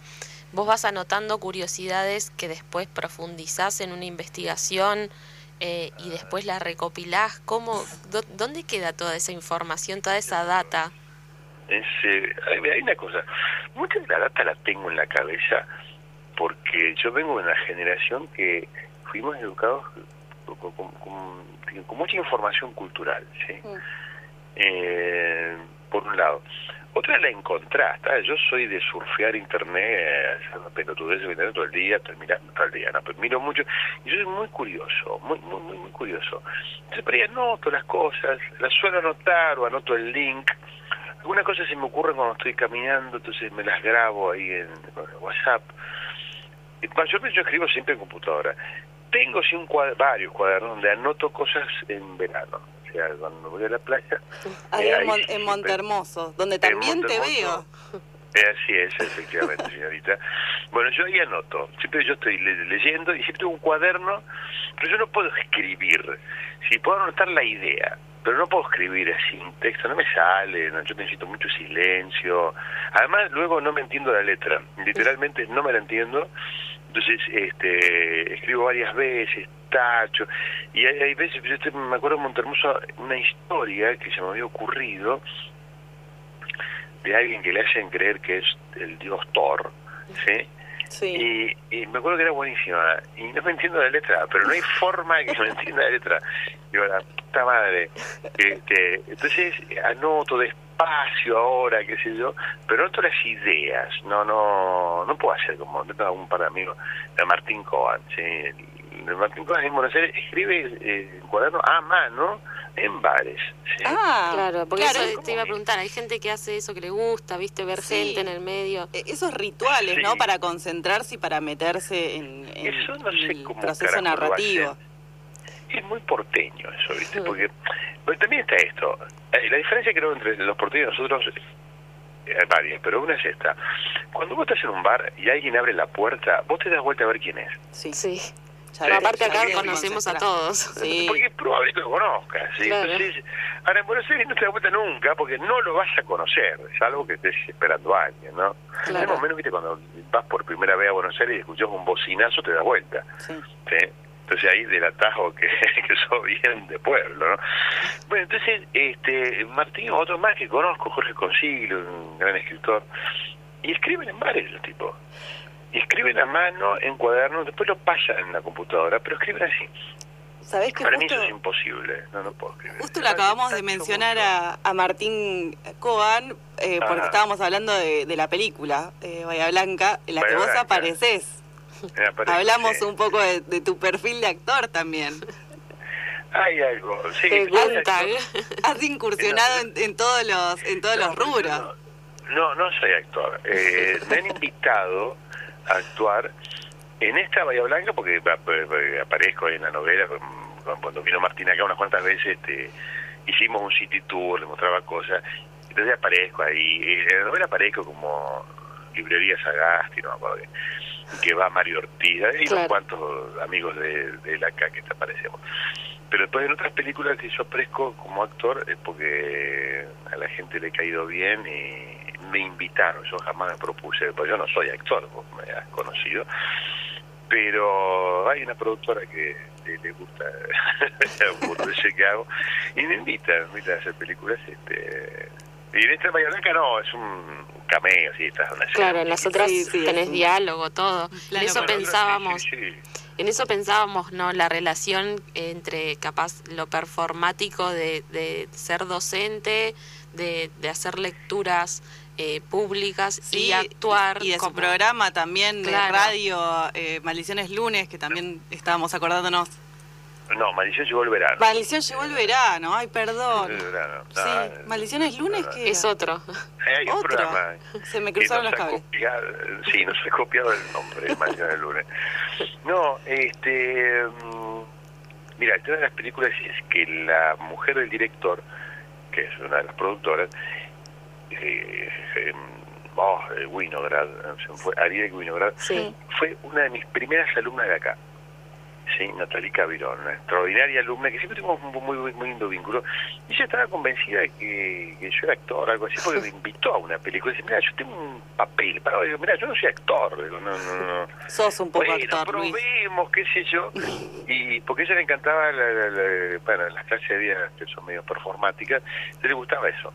vos vas anotando curiosidades que después profundizás en una investigación eh, y después la recopilás. ¿Cómo, ¿Dónde queda toda esa información, toda esa data? Es, eh, hay una cosa, mucha de la data la tengo en la cabeza porque yo vengo de una generación que fuimos educados con, con, mucha información cultural, ¿sí? Mm. Eh, por un lado. Otra la encontrás, yo soy de surfear internet, pero tú ves internet todo el día, terminando todo el día, no, pero miro mucho, y yo soy muy curioso, muy, muy, muy, muy curioso. Entonces por ahí anoto las cosas, las suelo anotar o anoto el link, algunas cosas se me ocurren cuando estoy caminando, entonces me las grabo ahí en, WhatsApp. Yo, yo escribo siempre en computadora. Tengo sí un varios cuadernos donde anoto cosas en verano cuando voy a la playa. Ahí, en, en Montermoso, donde también te veo. Eh, así es, efectivamente, señorita. Bueno, yo ahí anoto. Siempre yo estoy leyendo y siempre tengo un cuaderno, pero yo no puedo escribir. Si puedo anotar la idea, pero no puedo escribir así un texto, no me sale, yo necesito mucho silencio. Además, luego no me entiendo la letra. Literalmente no me la entiendo. Entonces, este, escribo varias veces, tacho. Y hay, veces, yo me acuerdo en Montermoso una historia que se me había ocurrido de alguien que le hacen creer que es el dios Thor, ¿sí? Sí. Y, me acuerdo que era buenísima. Y no me entiendo la letra, pero no hay forma de que me entienda la letra. Digo, la puta madre. Este, entonces anoto despacio ahora, qué sé yo, pero anoto las ideas. No no no puedo hacer como, un par de amigos, de Martín Coan, ¿sí? Martín Coan en Buenos Aires escribe eh, cuaderno a mano en bares. Ah, claro, porque eso te iba a preguntar, hay gente que hace eso que le gusta, viste, ver gente en el medio. E, esos rituales, ¿no? Para concentrarse y para meterse en, el proceso narrativo. Es muy porteño eso, viste, porque, también está esto. Eh, la diferencia creo entre los porteños y nosotros eh, hay varias, pero una es esta. Cuando vos estás en un bar y alguien abre la puerta, vos te das vuelta a ver quién es. Sí. sí aparte acá conocemos a todos. Porque es probable que lo conozcas. ahora en Buenos Aires no te das cuenta nunca porque no lo vas a conocer, es algo que estés esperando a alguien, ¿no? Claro. En menos, viste, cuando vas por primera vez a Buenos Aires y escuchas un bocinazo, te das vuelta. Sí. Entonces ahí del atajo que, que sos bien de pueblo, ¿no? Bueno, entonces, este Martín, otro más que conozco, Jorge Consiglio, un gran escritor, y escriben en bares los tipos y escriben a mano en cuadernos, después lo pasan en la computadora, pero escriben así. ¿Sabés que Para mí eso es imposible, no, no puedo escribir. Justo lo acabamos de mencionar a, a, Martín Coan, eh, porque estábamos hablando de, de la película eh, Bahía Blanca, en la que vos apareces. Hablamos un poco de, tu perfil de actor también. Hay algo, sí. Has incursionado en, todos los en todos los rubros. No, no, soy actor. Eh, me han invitado actuar en esta Bahía Blanca, porque aparezco en la novela, cuando vino Martín acá unas cuantas veces, este, hicimos un city tour, le mostraba cosas, entonces aparezco ahí, en la novela aparezco como librería Sagasti, no me que va Mario Ortiz, hay unos cuantos amigos de, de la acá que te aparecemos. Pero después en otras películas que yo aparezco como actor es porque a la gente le ha caído bien y me invitaron, yo jamás me propuse, pues yo no soy actor, vos me has conocido, pero hay una productora que le, gusta el que hago y me invita, me invita a hacer películas este y en esta Bahía Blanca no, es un cameo, sí, está una Claro, en las otras tenés diálogo, todo. en eso pensábamos. en eso pensábamos, ¿no? La relación entre capaz lo performático de, de ser docente, de, de hacer lecturas eh, públicas y actuar. Y de como... su programa también Claro. de radio, eh, Maldiciones Lunes, que también estábamos acordándonos. No, Maldición llegó el verano. Maldición llegó el verano, ay, perdón. El verano. Sí, Maldiciones Lunes, no, que Es otro. Hay un Otro. programa. Se me cruzaron los cables. copiado- sí, nos ha copiado el nombre, Maldición del lunes. No, este. mm, Mira, el tema de las películas es que la mujer del director, que es una de las productoras, eh, eh, oh, eh, Winograd, me fue, Ariel Winograd, Sí. fue una de mis primeras alumnas de acá. Sí, Natalie Cavirón, una extraordinaria alumna que siempre tuvimos un muy, muy, muy lindo vínculo. Y ella estaba convencida de que, que yo era actor, algo así, porque me invitó a una película. Y dice, mira, yo tengo un papel. Pero digo, mira, yo no soy actor. Digo, no, no, no. sos un poco Bueno, actor, Luis. probemos, qué sé yo. Y porque a ella le encantaba, la, la- la- bueno, las clases de día que son medio performáticas, le gustaba eso.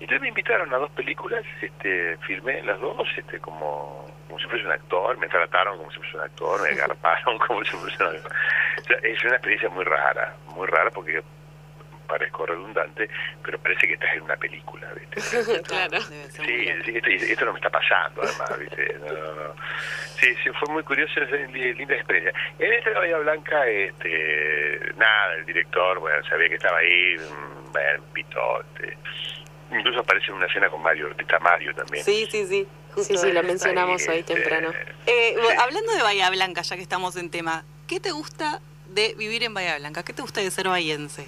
Entonces me invitaron a dos películas, este, filmé las dos, este, como, como si fuese un actor, me trataron como si fuese un actor, me agarparon como si fuese un actor. O sea, es una experiencia muy rara, muy rara porque parezco redundante, pero parece que estás en una película, ¿viste? claro. Sí, esto, esto no me está pasando, además, ¿viste? No, no, no. Sí, sí, fue muy curioso, es una li- linda experiencia. En esta de Bahía Blanca, este, nada, el director, bueno, sabía que estaba ahí, mm, bueno, pitó, este, incluso aparece en una escena con Mario, está Mario también. Sí, sí, sí. justo Sí, sí, lo ahí. mencionamos hoy Este, temprano. Eh, bo- hablando de Bahía Blanca, ya que estamos en tema, ¿qué te gusta de vivir en Bahía Blanca? ¿Qué te gusta de ser bahiense?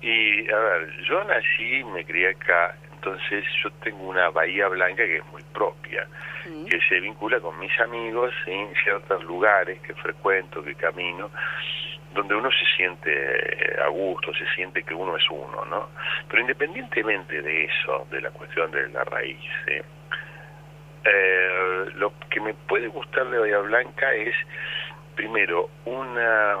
Y, a ver, yo nací, me crié acá, entonces yo tengo una Bahía Blanca que es muy propia. Mm. que se vincula con mis amigos en ciertos lugares que frecuento, que camino, donde uno se siente eh, a gusto, se siente que uno es uno, ¿no? Pero independientemente de eso, de la cuestión de la raíz, ¿eh? Lo que me puede gustar de Bahía Blanca es, primero, una,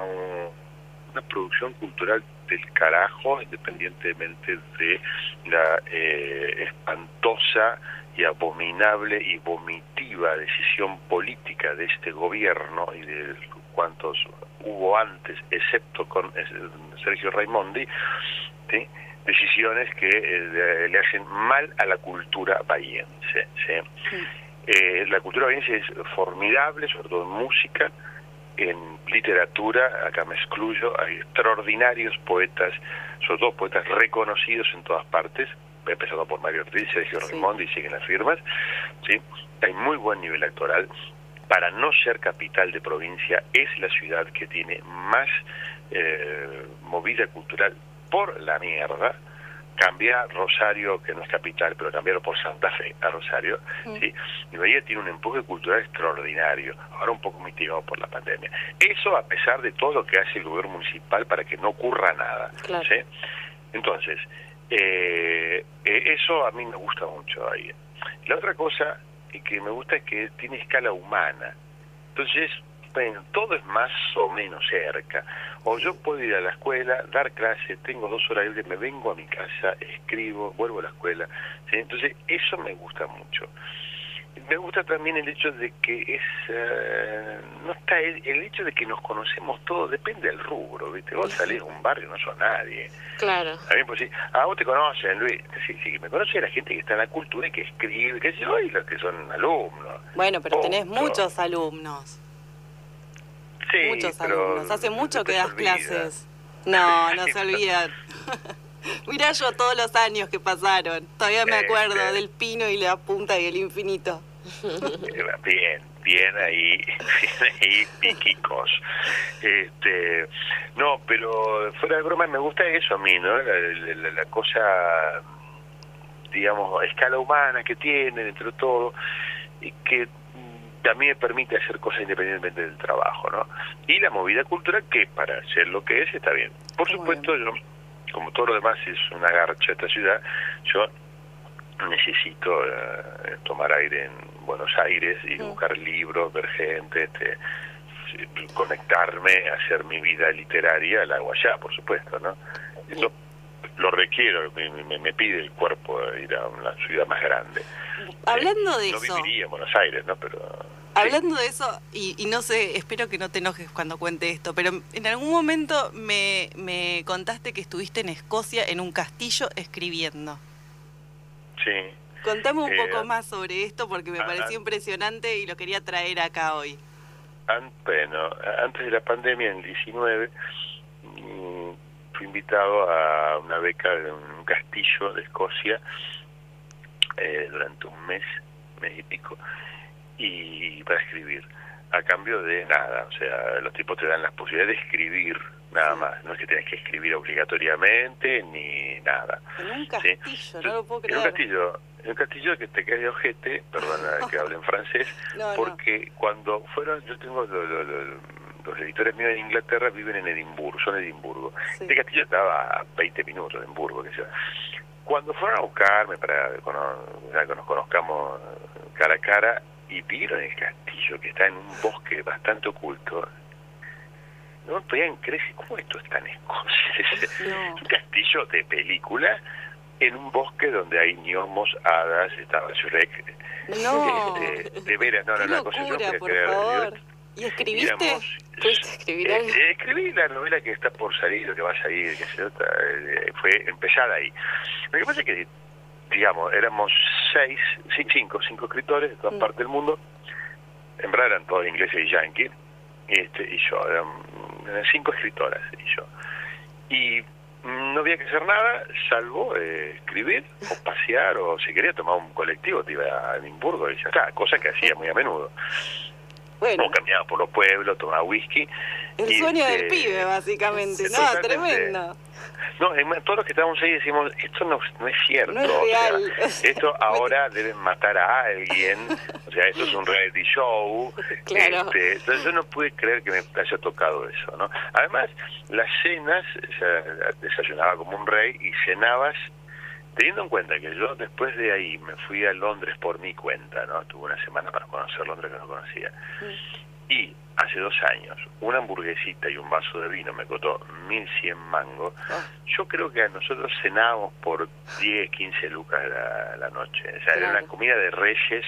una producción cultural del carajo, independientemente de la eh, espantosa y abominable y vomitiva decisión política de este gobierno y de cuantos hubo antes, excepto con eh, Sergio Raimondi, ¿sí? decisiones que eh, le hacen mal a la cultura bahiense. ¿sí? Eh, la cultura bahiense es formidable, sobre todo en música, en literatura, acá me excluyo, hay extraordinarios poetas, sobre todo poetas reconocidos en todas partes, empezando por Mario Ortiz, Sergio Sí. Raimondi, siguen las firmas, ¿sí? hay muy buen nivel actoral. Para no ser capital de provincia, es la ciudad que tiene más eh, movida cultural por la mierda. Cambiar Rosario, que no es capital, pero cambiarlo por Santa Fe a Rosario, ¿sí? Y Bahía tiene un empuje cultural extraordinario, ahora un poco mitigado por la pandemia. Eso a pesar de todo lo que hace el gobierno municipal para que no ocurra nada. Claro. ¿sí? Entonces, eh, eh, eso a mí me gusta mucho ahí. La otra cosa que me gusta es que tiene escala humana. Entonces, todo es más o menos cerca. O yo puedo ir a la escuela, dar clase, tengo dos horas libres, me vengo a mi casa, escribo, vuelvo a la escuela. Entonces, eso me gusta mucho. Me gusta también el hecho de que es eh, no está el, el hecho de que nos conocemos todos depende del rubro viste vos salís a un barrio no sos nadie Claro. a mí pues sí ah vos te conocen Luis sí sí me conoce la gente que está en la cultura y que escribe que yo y los que son alumnos Bueno, pero tenés Punto. muchos alumnos. sí muchos alumnos. Hace mucho que das olvida. clases. No, no se olvidan. Mirá yo todos los años que pasaron. Todavía me acuerdo Este. del pino y la punta y el infinito. Bien, bien ahí, bien ahí, piquicos. Este, no, pero fuera de broma me gusta eso a mí, ¿no? La, la- la- la cosa, digamos, a escala humana que tiene dentro de todo y que también me permite hacer cosas independientemente del trabajo, ¿no? Y la movida cultural que para ser lo que es está bien. Por Muy supuesto, yo, como todo lo demás es una garcha esta ciudad, yo necesito eh, tomar aire en Buenos Aires y buscar libros, ver gente, este, conectarme, hacer mi vida literaria, la hago allá, por supuesto, ¿no? Eso lo requiero, me, me- me pide el cuerpo ir a una ciudad más grande. Hablando de no eso, viviría en Buenos Aires, ¿no? Pero hablando de eso, y, y no sé, espero que no te enojes cuando cuente esto, pero en algún momento me, me contaste que estuviste en Escocia en un castillo escribiendo. Sí. Contame un Eh, poco más sobre esto porque me ah, pareció ah. impresionante y lo quería traer acá hoy. An- bueno, antes de la pandemia, en el 19, mm, fui invitado a una beca en un castillo de Escocia eh, durante un mes, mes y pico, y para escribir, a cambio de nada. O sea, los tipos te dan la posibilidad de escribir nada más. No es que tienes que escribir obligatoriamente ni nada. En un Sí. castillo, no lo puedo En un creer. castillo, en un castillo que te cae de ojete, perdona que hable en francés, No, no. porque cuando fueron, yo tengo lo- lo- lo- los editores míos en Inglaterra viven en Edimburgo, son de Edimburgo. Sí. Este castillo estaba a 20 minutos de Edimburgo, que sea. Cuando fueron a buscarme para que nos conozcamos cara a cara y vieron el castillo que está en un bosque bastante oculto, no podían creer cómo esto está en Escocia. No. un castillo de película en un bosque donde hay gnomos, hadas, estaba Shrek. No. Este, de veras, no, Qué no, una cosa yo no por creer. favor. ¿Y escribiste? Éramos- ¿Pudiste escribir eh, eh, escribí la novela que está por salir, o que va a salir, que se nota, eh, fue empezada ahí. Lo que pasa es que, digamos, éramos seis, cinco, cinco escritores de todas Mm. partes del mundo, en verdad eran todos ingleses y yanquis, este, y yo, eran, eran cinco escritoras y yo. Y no había que hacer nada, salvo eh, escribir, o pasear, o si quería tomar un colectivo, te iba a Edimburgo y ya está, cosa que hacía muy a menudo. Bueno, O caminaba por los pueblos, tomaba whisky. el y, sueño este, del pibe, básicamente. No, tremendo. No, todos los que estábamos ahí decimos, esto no, no es cierto. No es o sea, real. esto ahora deben matar a alguien, o sea, esto es un reality show. Claro. Este, entonces yo no pude creer que me haya tocado eso, ¿no? Además, las cenas, o sea, desayunaba como un rey y cenabas, teniendo en cuenta que yo después de ahí me fui a Londres por mi cuenta, ¿no? Tuve una semana para conocer Londres que no conocía. Y hace dos años, una hamburguesita y un vaso de vino me costó 1100 mangos. Ah. Yo creo que a nosotros cenábamos por 10, 15 lucas la, la noche. O sea, era una comida de reyes.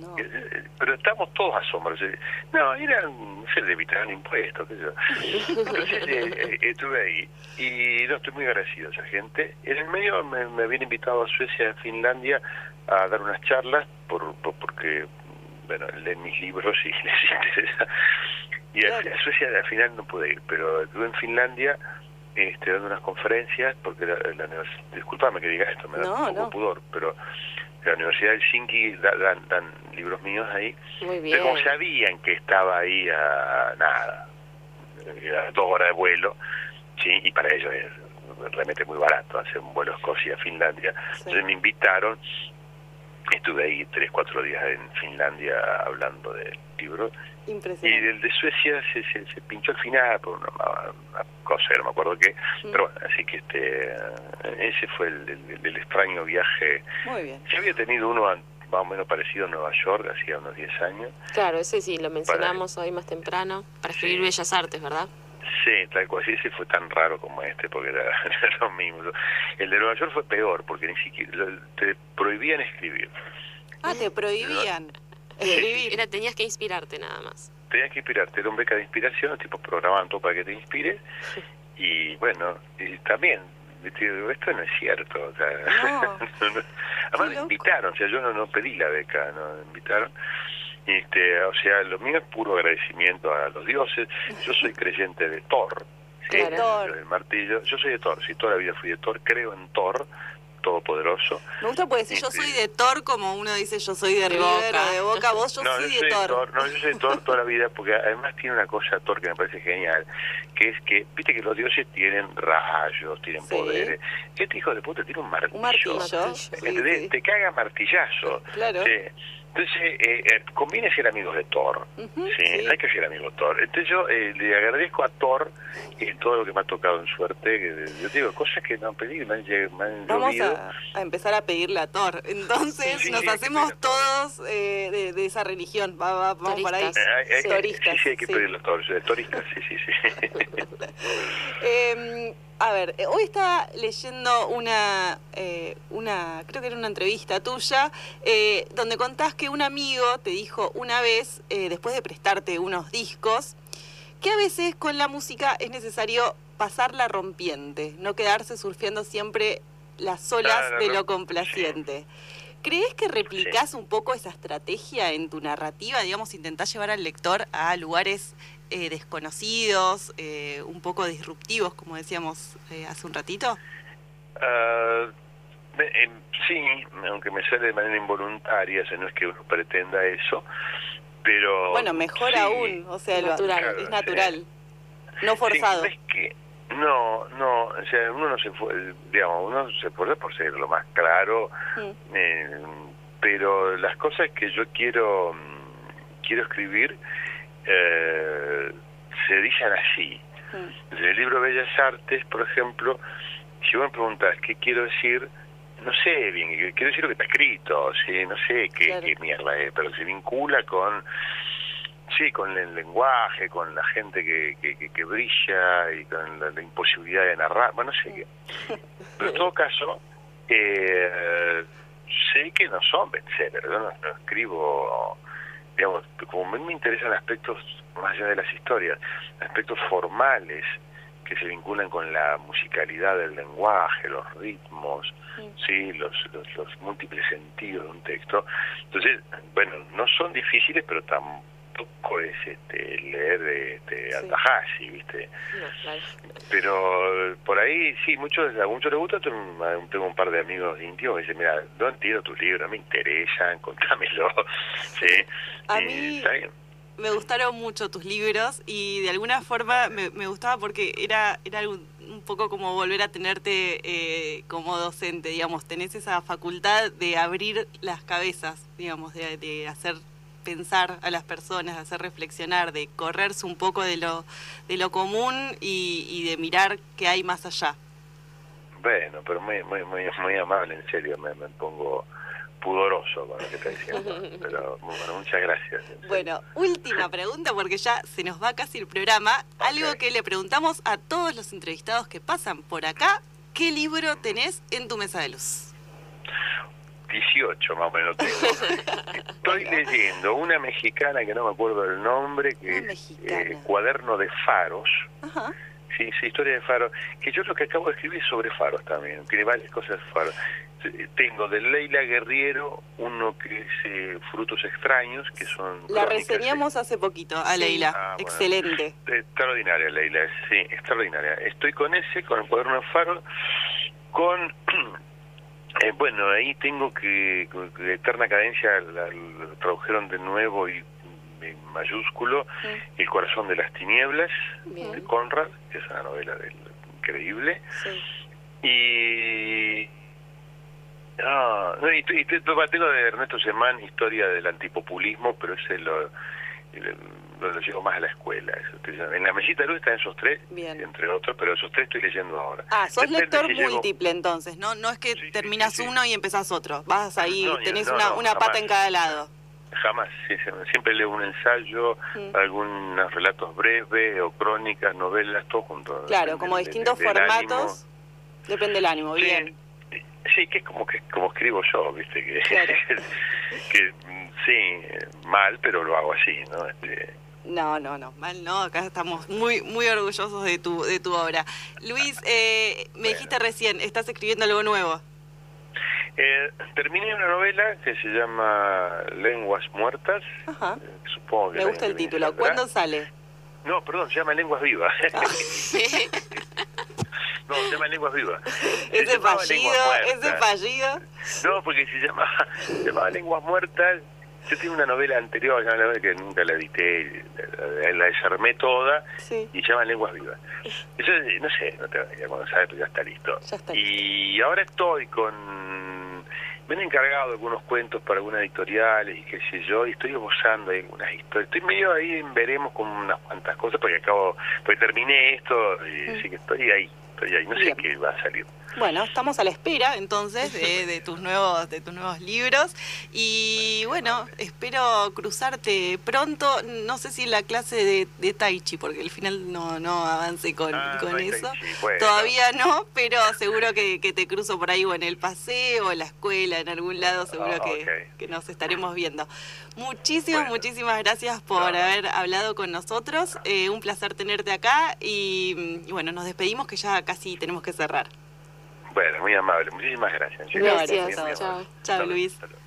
No. Eh, Pero estábamos todos asombrados. Eh, No, eran, no sé, debitaban impuestos. qué sé yo. Entonces eh, eh, estuve ahí y no estoy muy agradecido a esa gente. En el medio me, me habían invitado a Suecia, a Finlandia, a dar unas charlas por, por- porque, bueno, leen mis libros y les interesa. Y a, Suecia al final no pude ir, pero estuve en Finlandia este, dando unas conferencias, porque la, la universidad, disculpame que diga esto, me da No, un poco no. pudor, pero la Universidad de Helsinki da- dan, dan libros míos ahí, Muy bien. pero como sabían que estaba ahí a nada, a dos horas de vuelo, sí, y para ellos es realmente muy barato hacer un vuelo a Escocia a Finlandia, Sí. entonces me invitaron, estuve ahí tres, cuatro días en Finlandia hablando del libro, y Impresionante. el de Suecia se, se, se pinchó al final por una, una cosa no me acuerdo qué, Mm. pero bueno, así que este ese fue el, el- el extraño viaje. Muy bien. Ya había tenido uno más o menos parecido a Nueva York, hacía unos 10 años. Claro, ese sí, lo mencionamos hoy más temprano, para escribir Sí. Bellas Artes, ¿verdad? Sí, tal cual, sí, ese fue tan raro como este, porque era, era lo mismo. El de Nueva York fue peor, porque ni siquiera lo- te prohibían escribir. Ah, te prohibían escribir. Era, tenías que inspirarte nada más. tenías que inspirarte, era un beca de inspiración, los tipos programaban todo para que te inspires, y bueno, y también, esto no es cierto, o sea, No. no, no. además me invitaron, o sea, yo no, no pedí la beca, no me invitaron, este, o sea, lo mío es puro agradecimiento a los dioses, yo soy creyente de Thor, ¿sí? Claro. El martillo, yo soy de Thor, si toda la vida fui de Thor, creo en Thor, todopoderoso, Me gusta porque si yo Este- soy de Thor, como uno dice yo soy de, De River Boca. o de Boca, vos yo no, soy yo de Thor. Thor. No, yo soy de Thor toda la vida, porque además tiene una cosa Thor que me parece genial, que es que, viste que los dioses tienen rayos, tienen Sí. poderes. Este hijo de puta tiene un martillo. Un martillo. Martillo. Sí, ¿entendés? sí. Te caga martillazo. Claro. Entonces, eh, eh, conviene ser amigos de Thor. Sí, sí. hay que ser amigos de Thor. Entonces yo eh, le agradezco a Thor eh, todo lo que me ha tocado en suerte. que, yo digo, cosas que no han pedido, me han, me han Vamos llovido. a, a empezar a pedirle a Thor. Entonces Sí, nos sí, hacemos todos eh, de, de esa religión. Va, va- vamos por ahí. Toristas. Eh, hay- hay- Sí. Toristas, sí, sí, hay que sí. pedirle a Thor. eh, Toristas, sí, sí, sí. A ver, eh, hoy estaba leyendo una, eh, una, creo que era una entrevista tuya, eh, donde contás que un amigo te dijo una vez, eh, después de prestarte unos discos, que a veces con la música es necesario pasar la rompiente, no quedarse surfeando siempre las olas Claro, de lo complaciente. ¿Crees que replicás un poco esa estrategia en tu narrativa? Digamos, intentás llevar al lector a lugares eh, desconocidos, eh, un poco disruptivos, como decíamos eh, hace un ratito. Ah, me- em, sí, aunque me sale de manera involuntaria, o sea, no es que uno pretenda eso, pero... Bueno, mejor sí. aún, o sea, lo- Natural. es natural, no Sí, forzado. es que no, no, o sea, uno no se fue, digamos, uno se esfuerza por ser lo más claro, Mm, eh, pero las cosas que yo quiero quiero escribir eh, se dicen así. mm, En el libro Bellas Artes, por ejemplo, si vos me preguntás qué quiero decir, no sé bien, quiero decir lo que está escrito, sí, no sé qué, Claro. qué mierda es, pero se vincula con, sí, con el lenguaje, con la gente que, que, que- que brilla y con la, la imposibilidad de narrar, bueno, no sé qué. Pero en todo caso, eh, sé que no son bestsellers, yo no, no escribo, digamos, como a mí me interesan aspectos más allá de las historias, aspectos formales que se vinculan con la musicalidad del lenguaje, los ritmos, Mm. sí, los, los, los múltiples sentidos de un texto. Entonces, bueno, no son difíciles, pero tampoco es este, leer de, de Sí. ¿viste? No, claro. Pero por ahí sí, muchos, a muchos les gusta. Tengo, un par de amigos íntimos que dicen: Mira, no entiendo tus libros, no me interesan, contámelo. sí, A y mí- está bien. Me gustaron mucho tus libros y de alguna forma me, me gustaba porque era, era un, un poco como volver a tenerte eh, como docente, digamos, tenés esa facultad de abrir las cabezas, digamos, de, de hacer pensar a las personas, de hacer reflexionar, de correrse un poco de lo, de lo común y, y de mirar qué hay más allá. Bueno, pero muy, muy, muy, muy amable, en serio, me, me pongo pudoroso con lo que está diciendo. Pero bueno, muchas gracias. Bueno, última pregunta porque ya se nos va casi el programa. Algo que le preguntamos a todos los entrevistados que pasan por acá. ¿Qué libro tenés en tu mesa de luz? 18 más o menos tengo. Estoy leyendo una mexicana que no me acuerdo del nombre, que es eh, Cuaderno de Faros. Ajá. Sí, sí, historia de Faros. Que yo lo que acabo de escribir es sobre Faros también. Tiene varias cosas de Faros. Tengo de Leila Guerriero uno que es eh, Frutos Extraños, que son... La reseñamos hace poquito a. Leila. Ah, bueno. Excelente. Extraordinaria, Leila, sí, extraordinaria. Estoy con ese, con el cuaderno de Faro, con... eh, bueno, ahí tengo que, que Eterna Cadencia la, la tradujeron de nuevo y en mayúsculo, El corazón de las tinieblas, Bien. de Conrad, que es una novela del, increíble. Sí. Y... No, no, y, y te- tengo de Ernesto Semán, Historia del Antipopulismo, pero ese lo, lo, lo llevo más a la escuela. eso. En la mesita de luz están esos tres, Bien. entre otros, pero esos tres estoy leyendo ahora. Ah, sos Depende lector si múltiple entonces, ¿no? No es que Sí, terminas sí, sí. uno y empezás otro. Vas ahí, No, tenés no, una, no, una jamás. pata en cada lado. Jamás, sí, siempre leo un ensayo, Mm. algunos relatos breves o crónicas, novelas, todo junto. Claro, Depende como distintos formatos. Depende del ánimo, bien. Sí, que es como que como escribo yo, viste, que, Claro. que sí, mal, pero lo hago así, ¿no? Este, No, no, no, mal no, acá estamos muy muy orgullosos de tu de tu obra. Luis, eh, me dijiste recién, estás escribiendo algo nuevo. eh, terminé una novela que se llama Lenguas Muertas, Ajá. eh, supongo que Me gusta el título. saldrá. ¿Cuándo sale? No, perdón, se llama Lenguas Vivas. Ah. no, se llama Lenguas Vivas. Se Ese fallido, ese fallido. No, porque se llamaba, se llamaba Lenguas Muertas. Yo tengo una novela anterior, una novela que nunca la edité, la, la desarmé toda Sí. y se llama Lenguas Vivas. Eso, no sé, no te ya cuando sabes, pues ya está listo. Ya está Y ahora estoy con... Me han encargado algunos cuentos para algunas editoriales y qué sé yo, y estoy esbozando ahí algunas historias. Estoy medio ahí, en veremos con unas cuantas cosas, porque acabo, porque terminé esto, y Mm. así que estoy ahí, estoy ahí. No sé qué va a salir. Bueno, estamos a la espera entonces de, de tus nuevos de tus nuevos libros y bueno, espero cruzarte pronto, no sé si en la clase de, de Tai Chi, porque al final no, no avancé con, Ah, con no eso. Bueno. Todavía no, pero seguro que, que te cruzo por ahí o en el paseo, en la escuela, en algún lado, seguro Ah, que, que nos estaremos viendo. Muchísimas, Bueno. muchísimas gracias por No. haber hablado con nosotros. Eh, un placer tenerte acá y, y bueno, nos despedimos que ya casi tenemos que cerrar. Bueno, muy amable. Muchísimas gracias. Gracias. Chao. Chao. Chao, Luis. Hasta luego.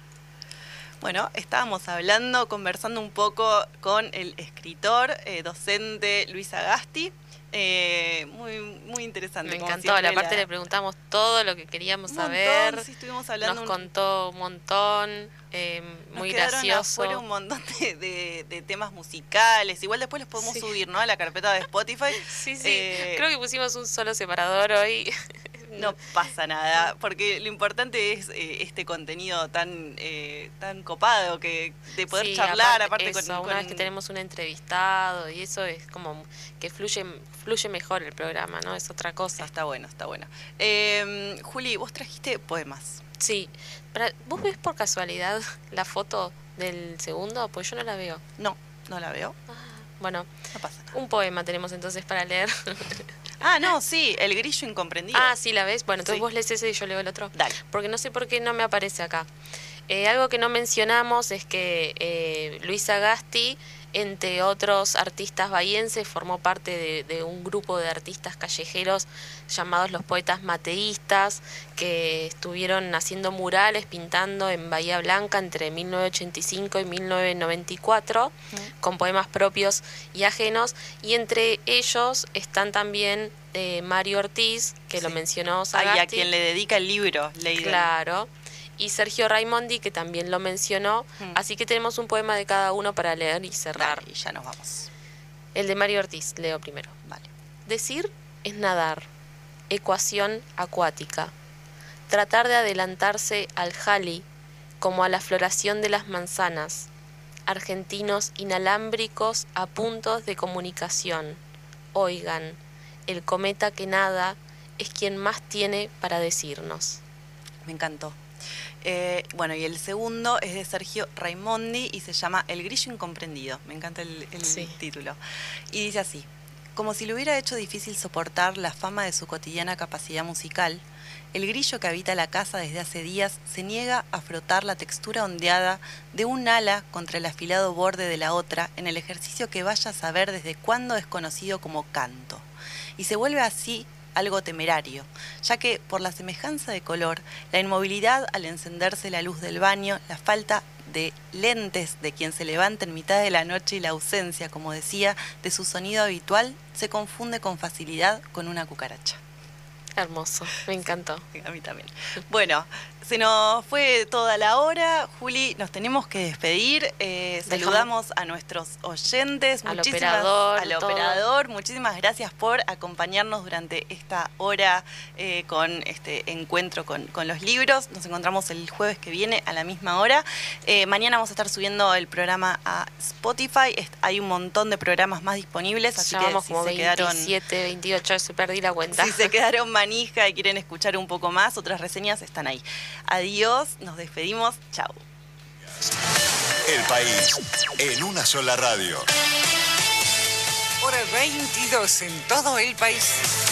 Bueno, estábamos hablando, conversando un poco con el escritor, eh, docente Luis Agasti. Eh, muy, muy interesante. Me encantó, la parte la- le preguntamos todo lo que queríamos Un montón, saber. sí, estuvimos hablando Nos un- contó un montón, eh, Nos muy gracioso. afuera un montón de, de- de temas musicales. Igual después los podemos Sí. subir, ¿no? A la carpeta de Spotify. Sí, sí, Eh, creo que pusimos un solo separador hoy. No pasa nada, porque lo importante es eh, este contenido tan eh, tan copado que de poder Sí, charlar, aparte, con, eso, con- una vez que tenemos un entrevistado y eso es como que fluye fluye mejor el programa, ¿no? Es otra cosa. Está bueno, está bueno. Eh, Juli, vos trajiste poemas. Sí. ¿Vos ves por casualidad la foto del segundo? Pues yo no la veo. No, no la veo. Bueno, No pasa nada. un poema tenemos entonces para leer. Ah, no, sí, el grillo incomprendido. ah, sí, ¿la ves? Bueno, entonces Sí. vos lees ese y yo leo el otro. Dale. Porque no sé por qué no me aparece acá. Eh, algo que no mencionamos es que eh, Luis Agasti, entre otros artistas bahienses, formó parte de, de un grupo de artistas callejeros llamados los poetas mateístas, que estuvieron haciendo murales, pintando en Bahía Blanca entre 1985 y 1994, con poemas propios y ajenos, y entre ellos están también eh, Mario Ortiz, que lo Sí. mencionó Sagasti. a quien le dedica el libro, Leiden. Claro. Y Sergio Raimondi, que también lo mencionó. Mm. Así que tenemos un poema de cada uno para leer y cerrar. Dale, y ya nos vamos. El de Mario Ortiz, leo primero. Vale. Decir es nadar. Ecuación acuática. Tratar de adelantarse al jali, como a la floración de las manzanas. Argentinos inalámbricos a puntos de comunicación. Oigan, el cometa que nada es quien más tiene para decirnos. Me encantó. Eh, bueno, y el segundo es de Sergio Raimondi y se llama El grillo incomprendido. Me encanta el, el Sí. título. Y dice así, como si le hubiera hecho difícil soportar la fama de su cotidiana capacidad musical, el grillo que habita la casa desde hace días se niega a frotar la textura ondeada de un ala contra el afilado borde de la otra en el ejercicio que vaya a saber desde cuándo es conocido como canto. Y se vuelve así algo temerario, ya que por la semejanza de color, la inmovilidad al encenderse la luz del baño, la falta de lentes de quien se levanta en mitad de la noche y la ausencia, como decía, de su sonido habitual, se confunde con facilidad con una cucaracha. Hermoso, me encantó. A mí también. Bueno, se nos fue toda la hora. Juli, nos tenemos que despedir. Eh, saludamos a nuestros oyentes. Al muchísimas- operador, Al todo. operador. Muchísimas gracias por acompañarnos durante esta hora eh, con este encuentro con, con los libros. Nos encontramos el jueves que viene a la misma hora. Eh, mañana vamos a estar subiendo el programa a Spotify. Hay un montón de programas más disponibles, así que Llevamos si como se quedaron... 27, 28, se perdí la cuenta. Si se quedaron manija y quieren escuchar un poco más, otras reseñas están ahí. Adiós, nos despedimos, chao. El país en una sola radio. Hora 22 en todo el país.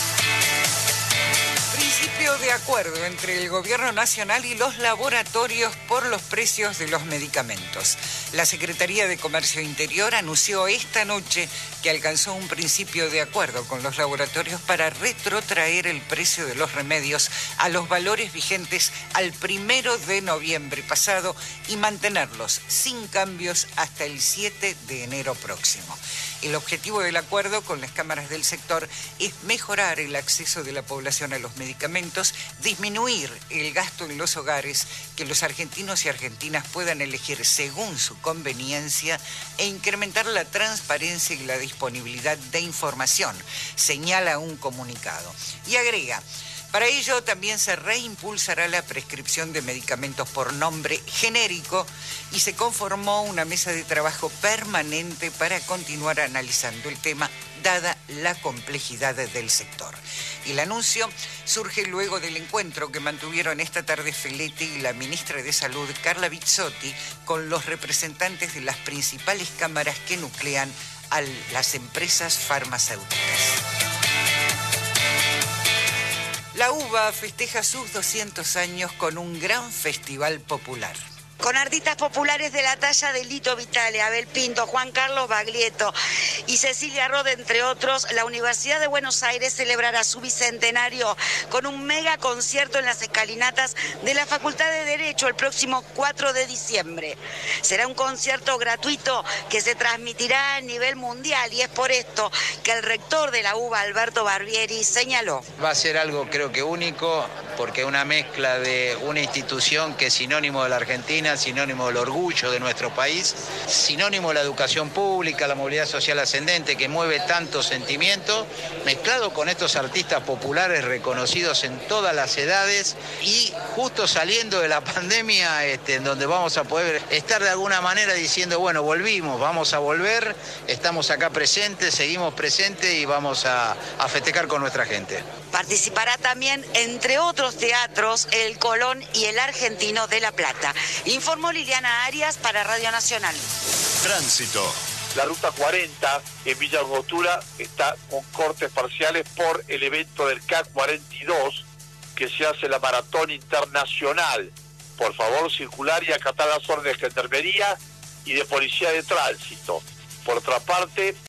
Principio de acuerdo entre el Gobierno Nacional y los laboratorios por los precios de los medicamentos. La Secretaría de Comercio Interior anunció esta noche que alcanzó un principio de acuerdo con los laboratorios para retrotraer el precio de los remedios a los valores vigentes al primero de noviembre pasado y mantenerlos sin cambios hasta el 7 de enero próximo. El objetivo del acuerdo con las cámaras del sector es mejorar el acceso de la población a los medicamentos, disminuir el gasto en los hogares, que los argentinos y argentinas puedan elegir según su conveniencia e incrementar la transparencia y la disponibilidad de información, señala un comunicado. Y agrega, para ello también se reimpulsará la prescripción de medicamentos por nombre genérico y se conformó una mesa de trabajo permanente para continuar analizando el tema dada la complejidad del sector. El anuncio surge luego del encuentro que mantuvieron esta tarde Feletti y la ministra de Salud Carla Bizzotti con los representantes de las principales cámaras que nuclean a las empresas farmacéuticas. La UBA festeja sus 200 años con un gran festival popular. Con artistas populares de la talla de Lito Vitale, Abel Pinto, Juan Carlos Baglietto, y Cecilia Rod, entre otros, la Universidad de Buenos Aires celebrará su bicentenario con un mega concierto en las escalinatas de la Facultad de Derecho el próximo 4 de diciembre. Será un concierto gratuito que se transmitirá a nivel mundial y es por esto que el rector de la UBA, Alberto Barbieri, señaló. Va a ser algo creo que único porque es una mezcla de una institución que es sinónimo de la Argentina, sinónimo del orgullo de nuestro país, sinónimo de la educación pública, la movilidad social ascendente que mueve tantos sentimientos, mezclado con estos artistas populares reconocidos en todas las edades y justo saliendo de la pandemia este, en donde vamos a poder estar de alguna manera diciendo, bueno, volvimos, vamos a volver, estamos acá presentes, seguimos presentes y vamos a, a festejar con nuestra gente. Participará también, entre otros teatros, el Colón y el Argentino de La Plata. Informó Liliana Arias para Radio Nacional. Tránsito. La ruta 40 en Villa Angostura está con cortes parciales por el evento del CAC 42 que se hace la maratón internacional. Por favor, circular y acatar las órdenes de enfermería y de policía de tránsito. Por otra parte,